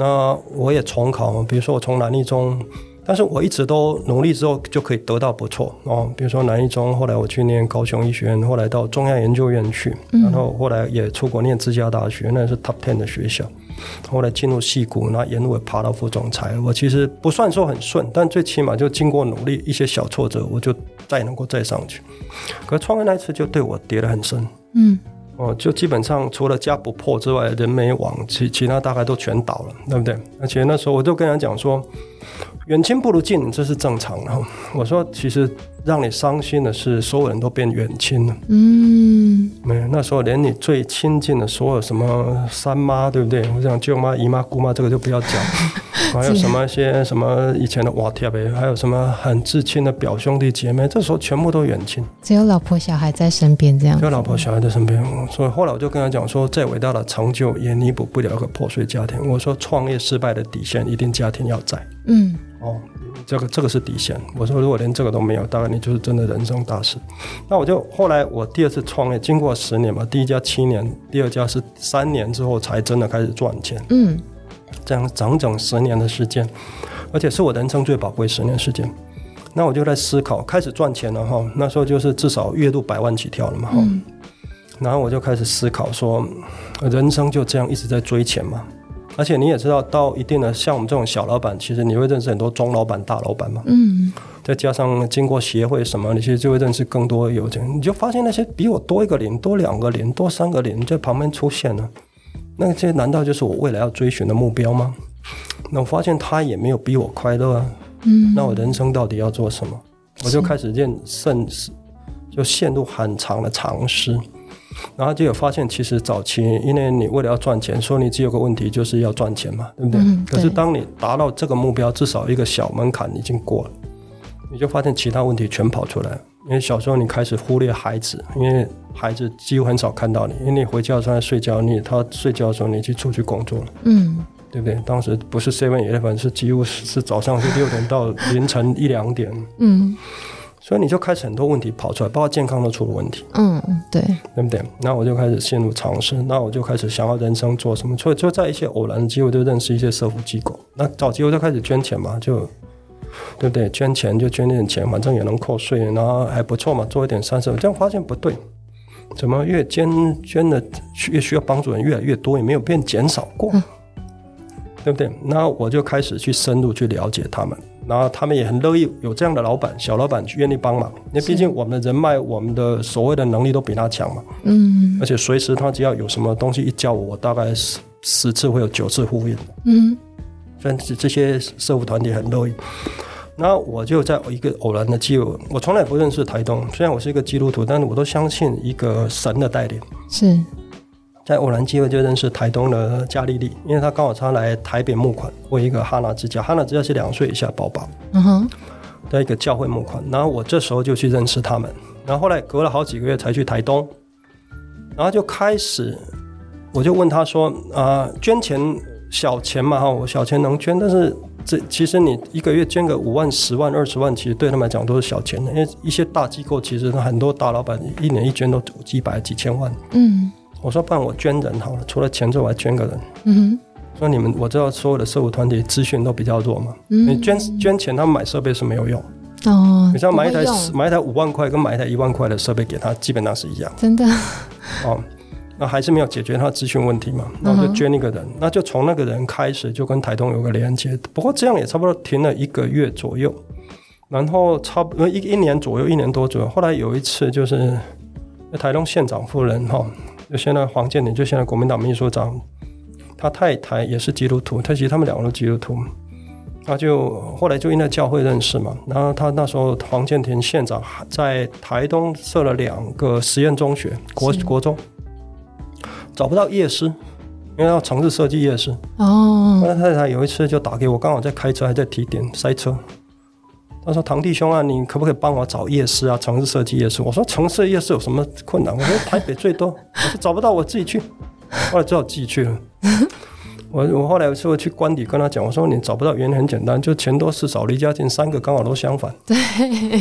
那我也重考，比如说我从南一中，但是我一直都努力之后就可以得到不错哦。比如说南一中，后来我去念高雄医学院，后来到中央研究院去，然后后来也出国念自家大学，那是 Top Ten 的学校。后来进入戏谷，那沿路爬到副总裁。我其实不算说很顺，但最起码就经过努力，一些小挫折，我就再能够再上去。可创业那次就对我跌得很深，嗯，哦，就基本上除了家不破之外，人没亡，其其他大概都全倒了，对不对？而且那时候我就跟他讲说，远亲不如近，这是正常的。我说，其实让你伤心的是，所有人都变远亲了。嗯，没，那时候连你最亲近的所有什么三妈，对不对？我想舅妈、姨妈、姑妈，这个就不要讲。还有什么一些什么以前的瓦贴呗，还有什么很至亲的表兄弟姐妹，这时候全部都远亲，只有老婆小孩在身边，这样。只有老婆小孩在身边，所以后来我就跟他讲说，再伟大的成就也弥补不了一个破碎家庭。我说，创业失败的底线，一定家庭要在。嗯。哦，这个这个是底线。我说，如果连这个都没有，大概你就是真的人生大事。那我就后来我第二次创业，经过十年嘛，第一家七年，第二家是三年之后才真的开始赚钱。嗯，这样整整十年的时间，而且是我人生最宝贵十年时间。那我就在思考，开始赚钱了哈。那时候就是至少月入百万起跳了嘛哈。嗯。然后我就开始思考说，人生就这样一直在追钱嘛。而且你也知道，到一定的像我们这种小老板，其实你会认识很多中老板、大老板嘛。嗯。再加上经过协会什么，你其实就会认识更多有钱。你就发现那些比我多一个零、多两个零、多三个零在旁边出现了，那这难道就是我未来要追寻的目标吗？那我发现他也没有比我快乐啊。嗯。那我人生到底要做什么？我就开始认甚是，就陷入很长的长思。然后就有发现，其实早期因为你为了要赚钱，说你只有个问题就是要赚钱嘛，对不对？嗯、对。可是当你达到这个目标，至少一个小门槛已经过了，你就发现其他问题全跑出来。因为小时候你开始忽略孩子，因为孩子几乎很少看到你，因为你回家的时候在睡觉，你他睡觉的时候你去出去工作了，嗯，对不对？当时不是 seven eleven，是几乎是早上是六点到凌晨一两点，嗯。所以你就开始很多问题跑出来，包括健康都出了问题。嗯，对，对不对？那我就开始陷入尝试，那我就开始想要人生做什么。所以就在一些偶然的机会，就认识一些社福机构。那找机会就开始捐钱嘛，就对不对？捐钱就捐点钱，反正也能扣税，然后还不错嘛，做一点善事。这样发现不对，怎么越捐捐的越需要帮助人越来越多，也没有变减少过，嗯、对不对？那我就开始去深入去了解他们。然后他们也很乐意有这样的老板、小老板愿意帮忙，因为毕竟我们的人脉、我们的所谓的能力都比他强嘛。嗯。而且随时他只要有什么东西一叫我，我大概十十次会有九次呼应。嗯。所以这些社福团体很乐意。然后我就在一个偶然的机会，我从来不认识台东，虽然我是一个基督徒，但是我都相信一个神的带领。是。在偶然机会就认识台东的加利利，因为她刚好她来台北募款，为一个哈娜之家，哈娜之家是两岁以下宝宝，嗯哼，的一个教会募款。然后我这时候就去认识他们，然后后来隔了好几个月才去台东，然后就开始，我就问他说啊、呃，捐钱小钱嘛哈，我小钱能捐，但是这其实你一个月捐个五万、十万、二十万，其实对他们来讲都是小钱的，因为一些大机构其实很多大老板一年一捐都几百几千万，嗯。我说，不然我捐人好了，除了钱之外，我还捐个人。嗯哼。说你们，我知道所有的社会团体资讯都比较弱嘛。嗯。你捐捐钱，他们买设备是没有用。哦。你知道买一台买一台五万块跟买一台一万块的设备给他，基本上是一样。真的。哦。那还是没有解决他资讯问题嘛？那我就捐一个人，那就从那个人开始就跟台东有个连接。不过这样也差不多停了一个月左右，然后差不多一一年左右，一年多左右。后来有一次就是台东县长夫人哈。就现在黄建林，就现在国民党秘书长，他太太也是基督徒，他其实他们两个都基督徒，他就后来就因为教会认识嘛，然后他那时候黄建庭县长在台东设了两个实验中学，国国中，找不到夜师，因为要城市设计夜师哦，他太太有一次就打给我，刚好在开车还在提点塞车。他说：“堂弟兄啊，你可不可以帮我找夜市啊？城市设计夜市。”我说：“城市夜市有什么困难？”我说：“台北最多。”我说：“找不到，我自己去。”后来只好自己去了。我我后来是去官邸跟他讲，我说：“你找不到原因很简单，就钱多事少，离家近，三个刚好都相反。”对。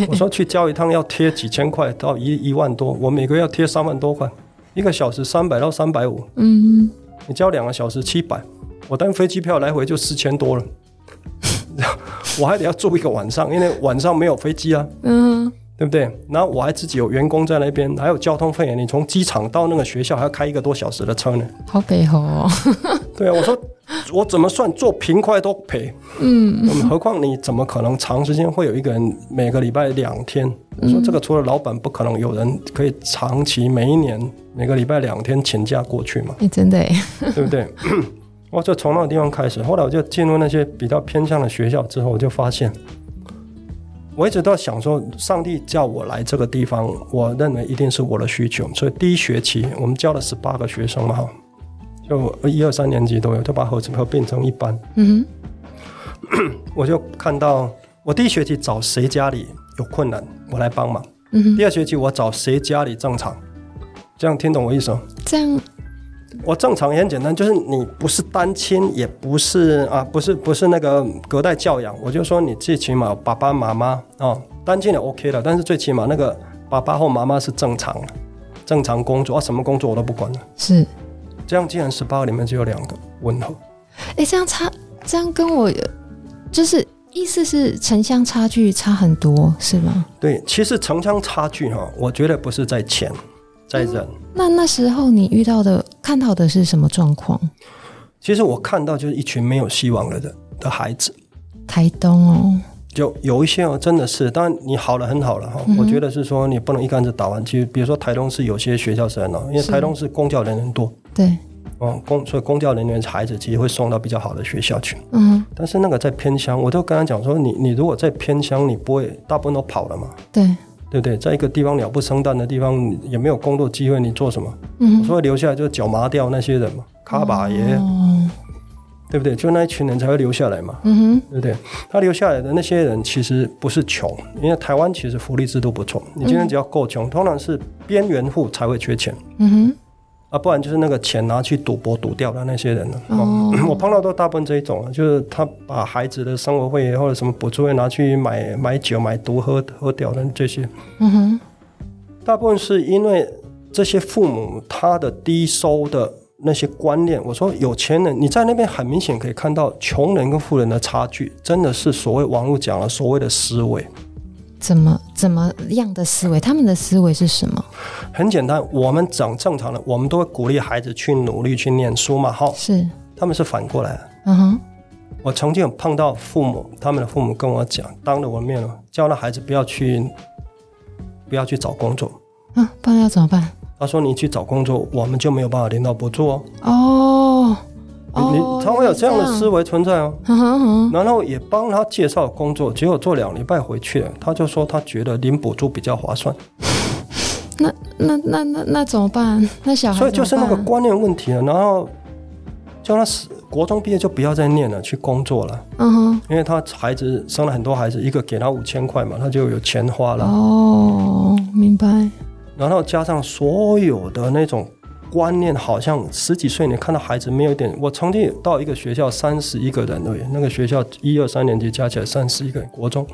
我说：“去交一趟要贴几千块到一一万多，我每个月要贴三万多块，一个小时三百到三百五。嗯。你交两个小时七百，我单飞机票来回就四千多了。” 我还得要住一个晚上，因为晚上没有飞机啊，嗯，对不对？然后我还自己有员工在那边，还有交通费，你从机场到那个学校还要开一个多小时的车呢，好赔哦。对啊，我说我怎么算做平快都赔，嗯，何况你怎么可能长时间会有一个人每个礼拜两天？我说这个除了老板，不可能有人可以长期每一年每个礼拜两天请假过去嘛？你真的，对不对？我就从那个地方开始。后来我就进入那些比较偏向的学校之后，我就发现，我一直都在想说，上帝叫我来这个地方，我认为一定是我的需求。所以第一学期我们教了十八个学生嘛，哈，就一二三年级都有，就把合合变成一班。嗯哼，我就看到我第一学期找谁家里有困难，我来帮忙。嗯哼，第二学期我找谁家里正常，这样听懂我意思吗？这样。我正常也很简单，就是你不是单亲，也不是啊，不是不是那个隔代教养，我就说你最起码爸爸妈妈啊、哦，单亲也 OK 了，但是最起码那个爸爸或妈妈是正常的，正常工作啊，什么工作我都不管了。是，这样既然十八个里面只有两个温和，哎，这样差，这样跟我就是意思是城乡差距差很多，是吗？对，其实城乡差距哈，我觉得不是在钱。在人、嗯，那那时候你遇到的、看到的是什么状况？其实我看到就是一群没有希望的人的孩子。台东哦，就有一些哦，真的是，当然你好了很好了哈。嗯、我觉得是说你不能一竿子打完。其实比如说台东是有些学校是很好，因为台东是公教人员多。对。哦，公所以公教人员孩子其实会送到比较好的学校去。嗯。但是那个在偏乡，我都跟他讲说，你你如果在偏乡，你不会大部分都跑了嘛？对。对不对？在一个地方鸟不生蛋的地方，也没有工作机会，你做什么？嗯，所以留下来就是脚麻掉那些人嘛，卡巴爷，哦、对不对？就那一群人才会留下来嘛，嗯哼，对不对？他留下来的那些人其实不是穷，因为台湾其实福利制度不错，你今天只要够穷，通常是边缘户才会缺钱，嗯哼。啊，不然就是那个钱拿去赌博赌掉的那些人了。哦，我碰到都大部分这一种，就是他把孩子的生活费或者什么补助费拿去买买酒、买毒喝喝掉的这些。嗯哼，大部分是因为这些父母他的低收的那些观念。我说有钱人，你在那边很明显可以看到穷人跟富人的差距，真的是所谓网络讲了所谓的思维。怎么怎么样的思维？他们的思维是什么？很简单，我们讲正常的，我们都会鼓励孩子去努力去念书嘛。哈，是，他们是反过来。嗯哼，我曾经有碰到父母，他们的父母跟我讲，当着我面了，叫那孩子不要去，不要去找工作。嗯、啊，不然要怎么办？他说：“你去找工作，我们就没有办法领导补助哦。”哦。你他会有这样的思维存在哦，然后也帮他介绍工作，结果做两礼拜回去了，他就说他觉得领补助比较划算。那那那那那怎么办？那小孩，所以就是那个观念问题了。然后叫他国中毕业就不要再念了，去工作了。嗯哼，因为他孩子生了很多孩子，一个给他五千块嘛，他就有钱花了。哦，明白。然后加上所有的那种。观念好像十几岁，你看到孩子没有点。我曾经到一个学校，三十一个人而已，那个学校一二三年级加起来三十一个人，国中。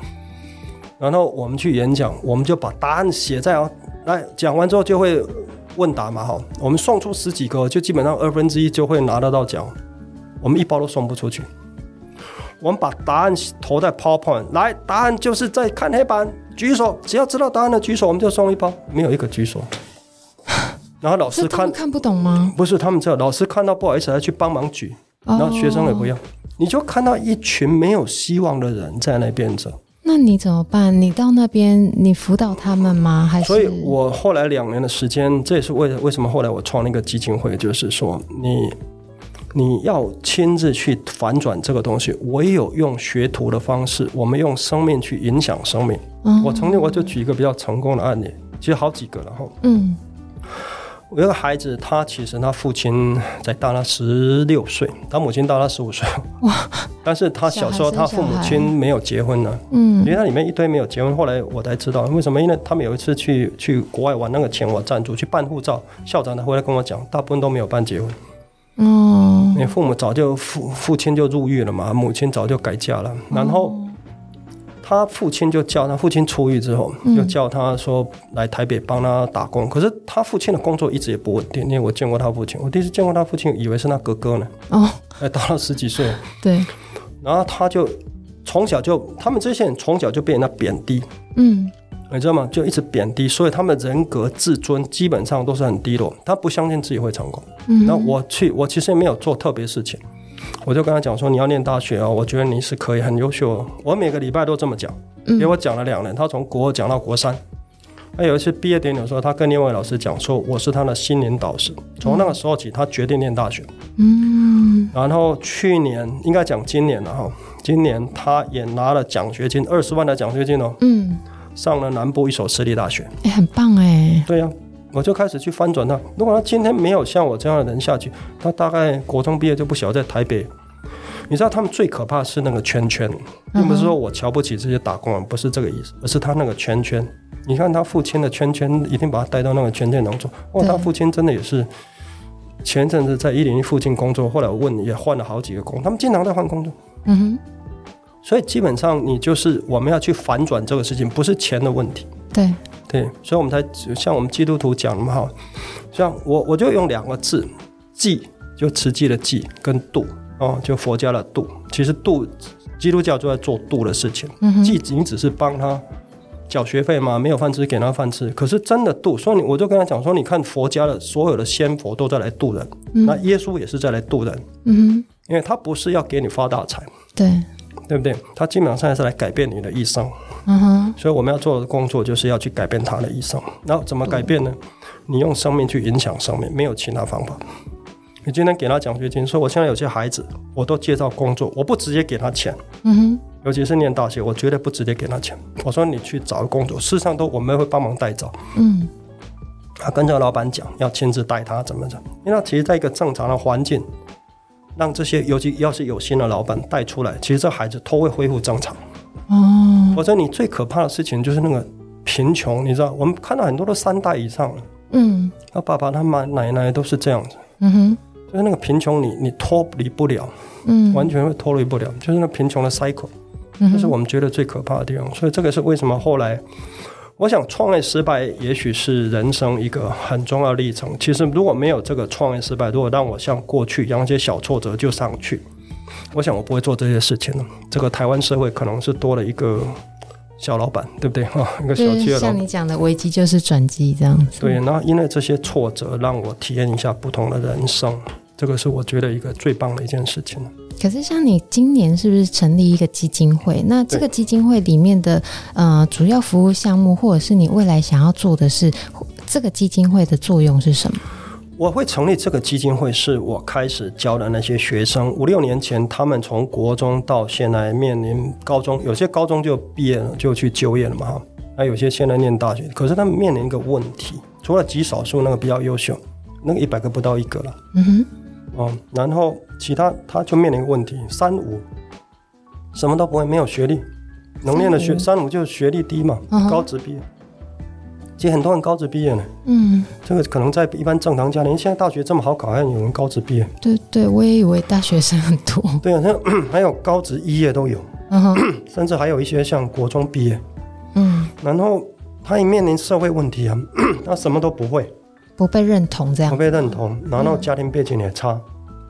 然后我们去演讲，我们就把答案写在啊，来讲完之后就会问答嘛，哈，我们送出十几个，就基本上二分之一就会拿得到奖，我们一包都送不出去。我们把答案投在 PowerPoint，来，答案就是在看黑板，举手，只要知道答案的举手，我们就送一包，没有一个举手。然后老师看看不懂吗？不是，他们知道老师看到不好意思，还去帮忙举，然后学生也不要，你就看到一群没有希望的人在那边走。那你怎么办？你到那边，你辅导他们吗？还是？所以我后来两年的时间，这也是为为什么后来我创了一个基金会，就是说你你要亲自去反转这个东西，唯有用学徒的方式，我们用生命去影响生命。嗯，我曾经我就举一个比较成功的案例，其实好几个了哈。嗯。我有个孩子，他其实他父亲才大他十六岁，他母亲大他十五岁。哇！但是他小时候他父母亲没有结婚呢。嗯。因为他里面一堆没有结婚，后来我才知道为什么。因为他们有一次去去国外玩，那个钱我赞助去办护照，校长他回来跟我讲，大部分都没有办结婚。嗯。因为父母早就父父亲就入狱了嘛，母亲早就改嫁了，然后。他父亲就叫他父亲出狱之后，就叫他说来台北帮他打工。嗯、可是他父亲的工作一直也不稳定，因为我见过他父亲，我第一次见过他父亲，以为是他哥哥呢。哦，还大了十几岁。对。然后他就从小就，他们这些人从小就被人家贬低。嗯。你知道吗？就一直贬低，所以他们人格自尊基本上都是很低落。他不相信自己会成功。嗯。那我去，我其实也没有做特别事情。我就跟他讲说，你要念大学哦，我觉得你是可以很优秀。我每个礼拜都这么讲，给我讲了两年，他从国二讲到国三，他有一次毕业典礼的时候，他跟另外一位老师讲说：“我是他的心灵导师。”从那个时候起，他决定念大学。嗯，然后去年应该讲今年了哈，今年他也拿了奖学金，二十万的奖学金哦。嗯，上了南部一所私立大学，哎，很棒哎。对呀、啊，我就开始去翻转他。如果他今天没有像我这样的人下去，他大概国中毕业就不晓得在台北。你知道他们最可怕是那个圈圈，并不是说我瞧不起这些打工人，不是这个意思，而是他那个圈圈。你看他父亲的圈圈，一定把他带到那个圈圈当中。哦，他父亲真的也是前阵子在一零一附近工作，后来我问也换了好几个工，他们经常在换工作。嗯哼。所以基本上你就是我们要去反转这个事情，不是钱的问题。对对，所以我们才像我们基督徒讲的嘛哈，像我我就用两个字，祭就慈济的祭跟度。哦，就佛家的度，其实度基督教就在做度的事情。嗯，既仅只是帮他缴学费嘛，没有饭吃给他饭吃。可是真的度，所以我就跟他讲说，你看佛家的所有的仙佛都在来度人，嗯，那耶稣也是在来度人。嗯，因为他不是要给你发大财，对，对不对？他基本上是来改变你的一生。嗯哼，所以我们要做的工作就是要去改变他的一生。然后怎么改变呢？你用生命去影响生命，没有其他方法。你今天给他奖学金，说我现在有些孩子，我都介绍工作，我不直接给他钱。嗯哼，尤其是念大学，我绝对不直接给他钱。我说你去找个工作，事实上都我们会帮忙带走。嗯，他跟这个老板讲，要亲自带他怎么着？因为他其实在一个正常的环境，让这些尤其要是有心的老板带出来，其实这孩子都会恢复正常。哦，我说你最可怕的事情就是那个贫穷，你知道，我们看到很多都三代以上了。嗯，他爸爸、他妈、奶奶都是这样子。嗯哼。就是那个贫穷你，你你脱离不了，嗯，完全会脱离不了。就是那贫穷的 cycle，这是我们觉得最可怕的地方。所以这个是为什么后来，我想创业失败也许是人生一个很重要的历程。其实如果没有这个创业失败，如果让我像过去一样一些小挫折就上去，我想我不会做这些事情了。这个台湾社会可能是多了一个小老板，对不对？哈，一个小企业老板。像你讲的危机就是转机这样子。对，那因为这些挫折让我体验一下不同的人生。这个是我觉得一个最棒的一件事情。可是，像你今年是不是成立一个基金会？那这个基金会里面的呃主要服务项目，或者是你未来想要做的是，这个基金会的作用是什么？我会成立这个基金会，是我开始教的那些学生，五六年前他们从国中到现在面临高中，有些高中就毕业了，就去就业了嘛哈。那有些现在念大学，可是他们面临一个问题，除了极少数那个比较优秀，那个一百个不到一个了。嗯哼。哦，然后其他他就面临一个问题，三五什么都不会，没有学历，能念的学三五就是学历低嘛，高职毕业。其实很多人高职毕业呢，嗯，这个可能在一般正常家庭，现在大学这么好考，还有人高职毕业。对对，我也以为大学生很多。对啊，像 还有高职一业都有，甚至还有一些像国中毕业，嗯，然后他也面临社会问题啊，他什么都不会。不被认同，这样不被认同，然后家庭背景也差，嗯、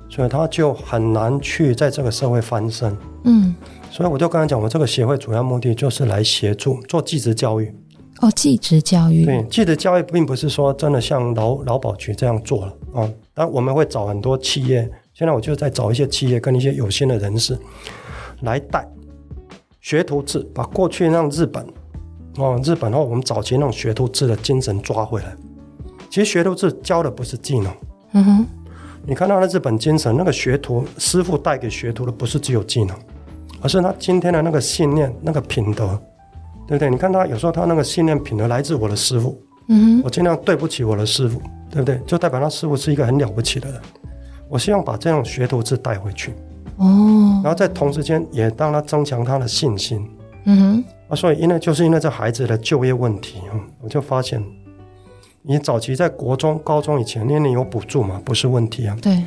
所以他就很难去在这个社会翻身。嗯，所以我就刚才讲，我这个协会主要目的就是来协助做继职教育。哦，技职教育。对，技职教育并不是说真的像劳劳保局这样做了啊，但我们会找很多企业，现在我就在找一些企业跟一些有心的人士来带学徒制，把过去让日本哦，日本后我们早期那种学徒制的精神抓回来。其实学徒制教的不是技能，嗯哼，你看到的日本精神，那个学徒师傅带给学徒的不是只有技能，而是他今天的那个信念、那个品德，对不对？你看他有时候他那个信念品德来自我的师傅，嗯哼，我尽量对不起我的师傅，对不对？就代表他师傅是一个很了不起的人。我希望把这样学徒制带回去，哦，然后在同时间也让他增强他的信心，嗯哼，啊，所以因为就是因为这孩子的就业问题，我就发现。你早期在国中、高中以前，因为你有补助嘛，不是问题啊。对。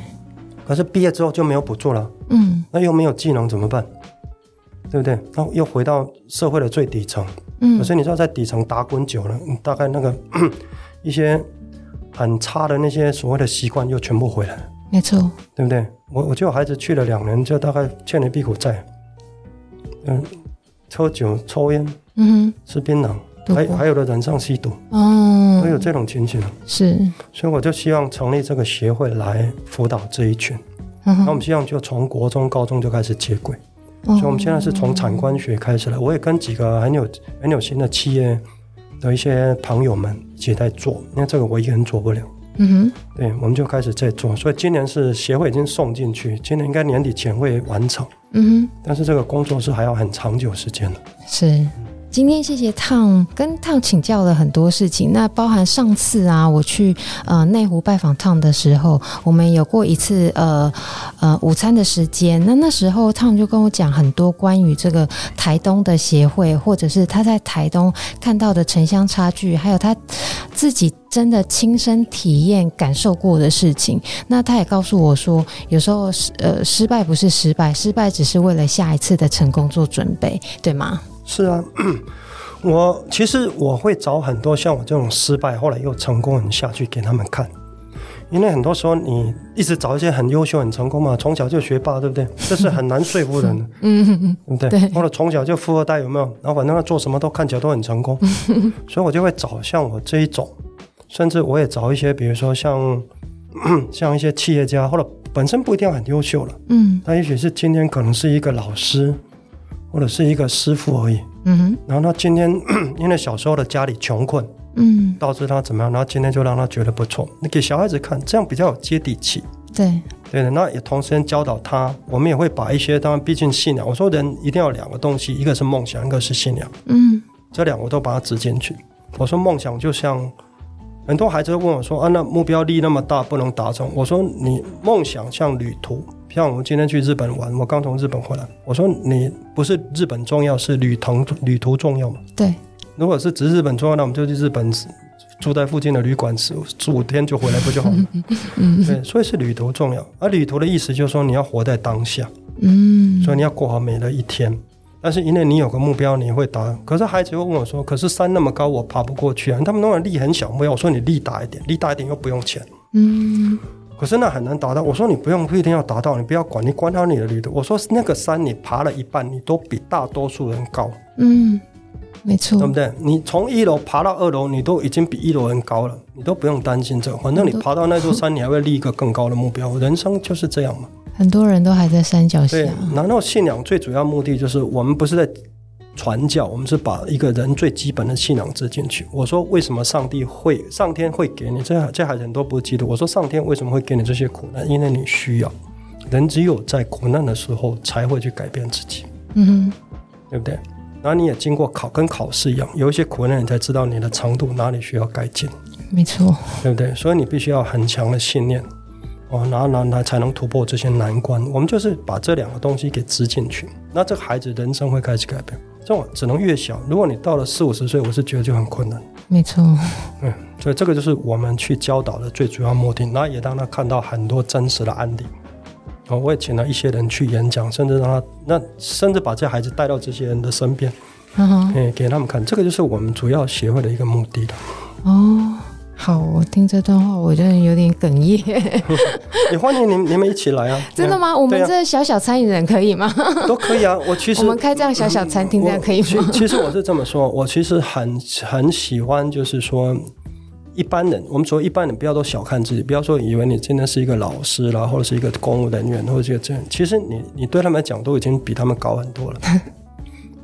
可是毕业之后就没有补助了。嗯。那又没有技能怎么办？对不对？那又回到社会的最底层。嗯。可是你知道，在底层打滚久了，你大概那个 一些很差的那些所谓的习惯又全部回来了。没错。对不对？我我就孩子去了两年，就大概欠了一屁股债。嗯。喝酒、抽烟。嗯哼。吃槟榔。还还有的染上吸毒，哦，都有这种情形。是，所以我就希望成立这个协会来辅导这一群。那、嗯、我们希望就从国中、高中就开始接轨。嗯、所以我们现在是从产官学开始了。我也跟几个很有很有心的企业的一些朋友们一起在做，因为这个我一个人做不了。嗯哼，对，我们就开始在做，所以今年是协会已经送进去，今年应该年底前会完成。嗯哼，但是这个工作是还要很长久时间的。是。今天谢谢烫跟烫请教了很多事情。那包含上次啊，我去呃内湖拜访烫的时候，我们有过一次呃呃午餐的时间。那那时候烫就跟我讲很多关于这个台东的协会，或者是他在台东看到的城乡差距，还有他自己真的亲身体验感受过的事情。那他也告诉我说，有时候失呃失败不是失败，失败只是为了下一次的成功做准备，对吗？是啊，我其实我会找很多像我这种失败后来又成功人下去给他们看，因为很多时候你一直找一些很优秀、很成功嘛，从小就学霸，对不对？这是很难说服人的，嗯对不对？或者从小就富二代，有没有？然后反正他做什么都看起来都很成功，所以我就会找像我这一种，甚至我也找一些，比如说像 像一些企业家，或者本身不一定要很优秀了，嗯，他也许是今天可能是一个老师。或者是一个师傅而已，嗯哼。然后他今天 因为小时候的家里穷困，嗯，导致他怎么样？然后今天就让他觉得不错。你给小孩子看，这样比较有接地气。对，对的。那也同时教导他，我们也会把一些，当然毕竟信仰。我说人一定要两个东西，一个是梦想，一个是信仰。嗯，这两个都把它植进去。我说梦想就像很多孩子会问我说啊，那目标力那么大不能达成。我说你梦想像旅途。像我们今天去日本玩，我刚从日本回来。我说你不是日本重要，是旅途旅途重要嘛？对。如果是只是日本重要，那我们就去日本住在附近的旅馆住五天就回来不就好了？嗯。对，所以是旅途重要。而旅途的意思就是说你要活在当下。嗯。所以你要过好每的一天。但是因为你有个目标，你会达。可是孩子会问我说：“可是山那么高，我爬不过去啊。”他们那种力很小没有，我说你力大一点，力大一点又不用钱。嗯。可是那很难达到。我说你不用不一定要达到，你不要管，你管好你的旅途。我说那个山你爬了一半，你都比大多数人高。嗯，没错，对不对？你从一楼爬到二楼，你都已经比一楼人高了，你都不用担心这。反正你爬到那座山，你还会立一个更高的目标。人生就是这样嘛。很多人都还在山脚下。对，然后信仰最主要目的就是我们不是在。传教，我们是把一个人最基本的信仰植进去。我说，为什么上帝会、上天会给你？这这还很多不是基督。我说，上天为什么会给你这些苦难？因为你需要。人只有在苦难的时候才会去改变自己。嗯哼，对不对？然后你也经过考，跟考试一样，有一些苦难，你才知道你的长度哪里需要改进。没错，对不对？所以你必须要很强的信念哦，然后然后才能突破这些难关。我们就是把这两个东西给植进去，那这个孩子人生会开始改变。这种只能越小。如果你到了四五十岁，我是觉得就很困难。没错，嗯，所以这个就是我们去教导的最主要目的。那也让他看到很多真实的案例。哦，我也请了一些人去演讲，甚至让他那甚至把这孩子带到这些人的身边，嗯，嗯，给他们看。这个就是我们主要协会的一个目的了。哦。好，我听这段话，我真的有点哽咽。也欢迎你们，你们一起来啊！真的吗？我们这小小餐饮人可以吗？都可以啊。我其实我们开这样小小餐厅，这样可以吗？其实我是这么说，我其实很很喜欢，就是说一般人，我们说一般人不要都小看自己，不要说以为你真的是一个老师啦，或者是一个公务人员，或者这个这样。其实你你对他们来讲，都已经比他们高很多了。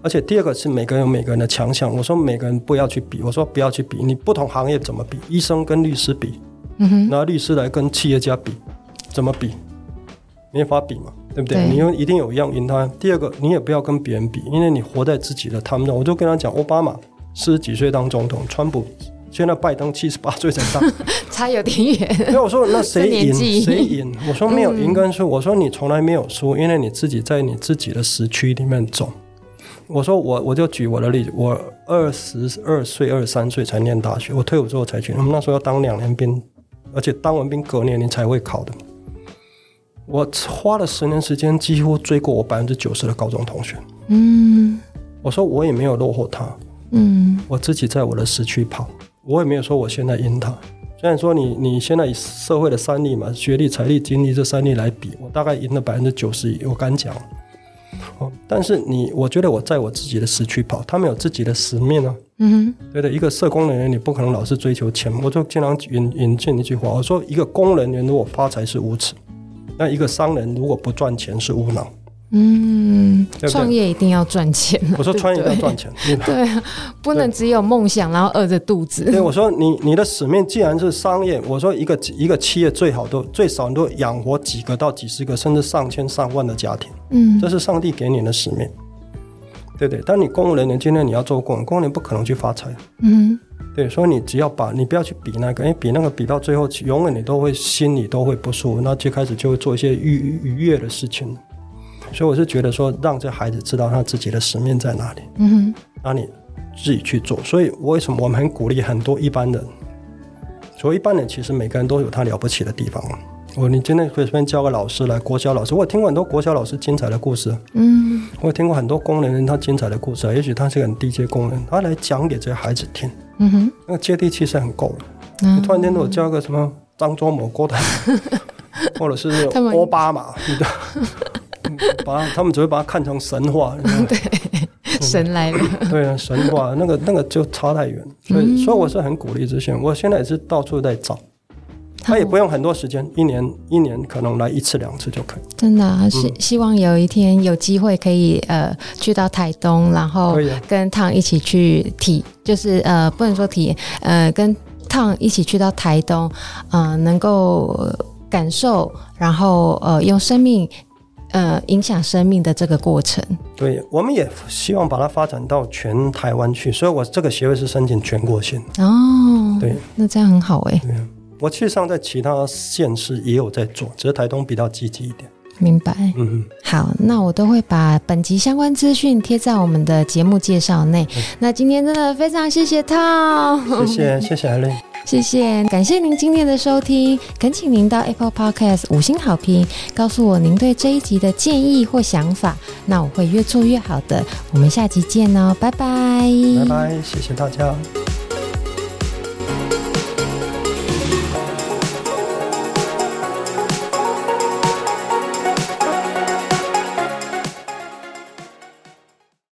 而且第二个是每个人有每个人的强项。我说每个人不要去比，我说不要去比。你不同行业怎么比？医生跟律师比，嗯哼，拿律师来跟企业家比，怎么比？没法比嘛，对不对？对，你又一定有一样赢他。第二个，你也不要跟别人比，因为你活在自己的他们。我就跟他讲，奥巴马四十几岁当总统，川普现在拜登七十八岁才当，差有点远。那我说那谁赢？谁赢？我说没有赢跟输。我说你从来没有输，因为你自己在你自己的时区里面走。我说我我就举我的例子，我二十二岁、二十三岁才念大学，我退伍之后才去。我们那时候要当两年兵，而且当完兵隔年你才会考的。我花了十年时间，几乎追过我百分之九十的高中同学。嗯，我说我也没有落后他。嗯，我自己在我的时区跑，我也没有说我现在赢他。虽然说你你现在以社会的三力嘛，学历、财力、精力这三力来比，我大概赢了百分之九十，我敢讲。哦，但是你，我觉得我在我自己的时区跑，他们有自己的使命啊。嗯哼，对的，一个社工人员，你不可能老是追求钱。我就经常引引进一句话，我说一个工人员如果发财是无耻，那一个商人如果不赚钱是无脑。嗯，创业一定要赚钱。我说创业要赚钱，对啊，不能只有梦想，然后饿着肚子。对，我说你你的使命既然是商业，我说一个一个企业最好都最少都养活几个到几十个，甚至上千上万的家庭。嗯，这是上帝给你的使命。对对，但你公务人员今天你要做公务，公务员不可能去发财。嗯，对，所以你只要把你不要去比那个，因为比那个比到最后，永远你都会心里都会不舒服，那最开始就会做一些愉愉悦的事情。所以我是觉得说，让这孩子知道他自己的使命在哪里。嗯哼，那你自己去做。所以为什么我们很鼓励很多一般人？所以一般人其实每个人都有他了不起的地方。我你今天随便叫个老师来，国小老师，我听过很多国小老师精彩的故事。嗯，我听过很多工人他精彩的故事。也许他是个很低阶工人，他来讲给这些孩子听。嗯哼，那个接地气是很够的。嗯，你突然间如果叫个什么张忠谋、郭台，或者是奥巴马，你的，把他们只会把它看成神话。对，神来了。对啊，神话那个那个就差太远。所以，所以我是很鼓励这些。我现在也是到处在找。他也不用很多时间，一年一年可能来一次两次就可以。真的、啊，希、嗯、希望有一天有机会可以呃去到台东，然后跟 Tom 一起去体，就是呃不能说体验，呃跟 Tom 一起去到台东，呃能够感受，然后呃用生命呃影响生命的这个过程。对，我们也希望把它发展到全台湾去，所以我这个协会是申请全国性。哦，对，那这样很好哎。我其实上在其他县市也有在做，只是台东比较积极一点。明白。嗯嗯。好，那我都会把本集相关资讯贴在我们的节目介绍内。嗯、那今天真的非常谢谢 Tom，谢谢谢谢艾琳，谢谢，感谢您今天的收听，恳请您到 Apple Podcast 五星好评，告诉我您对这一集的建议或想法，那我会越做越好的。我们下集见哦，拜拜，拜拜，谢谢大家。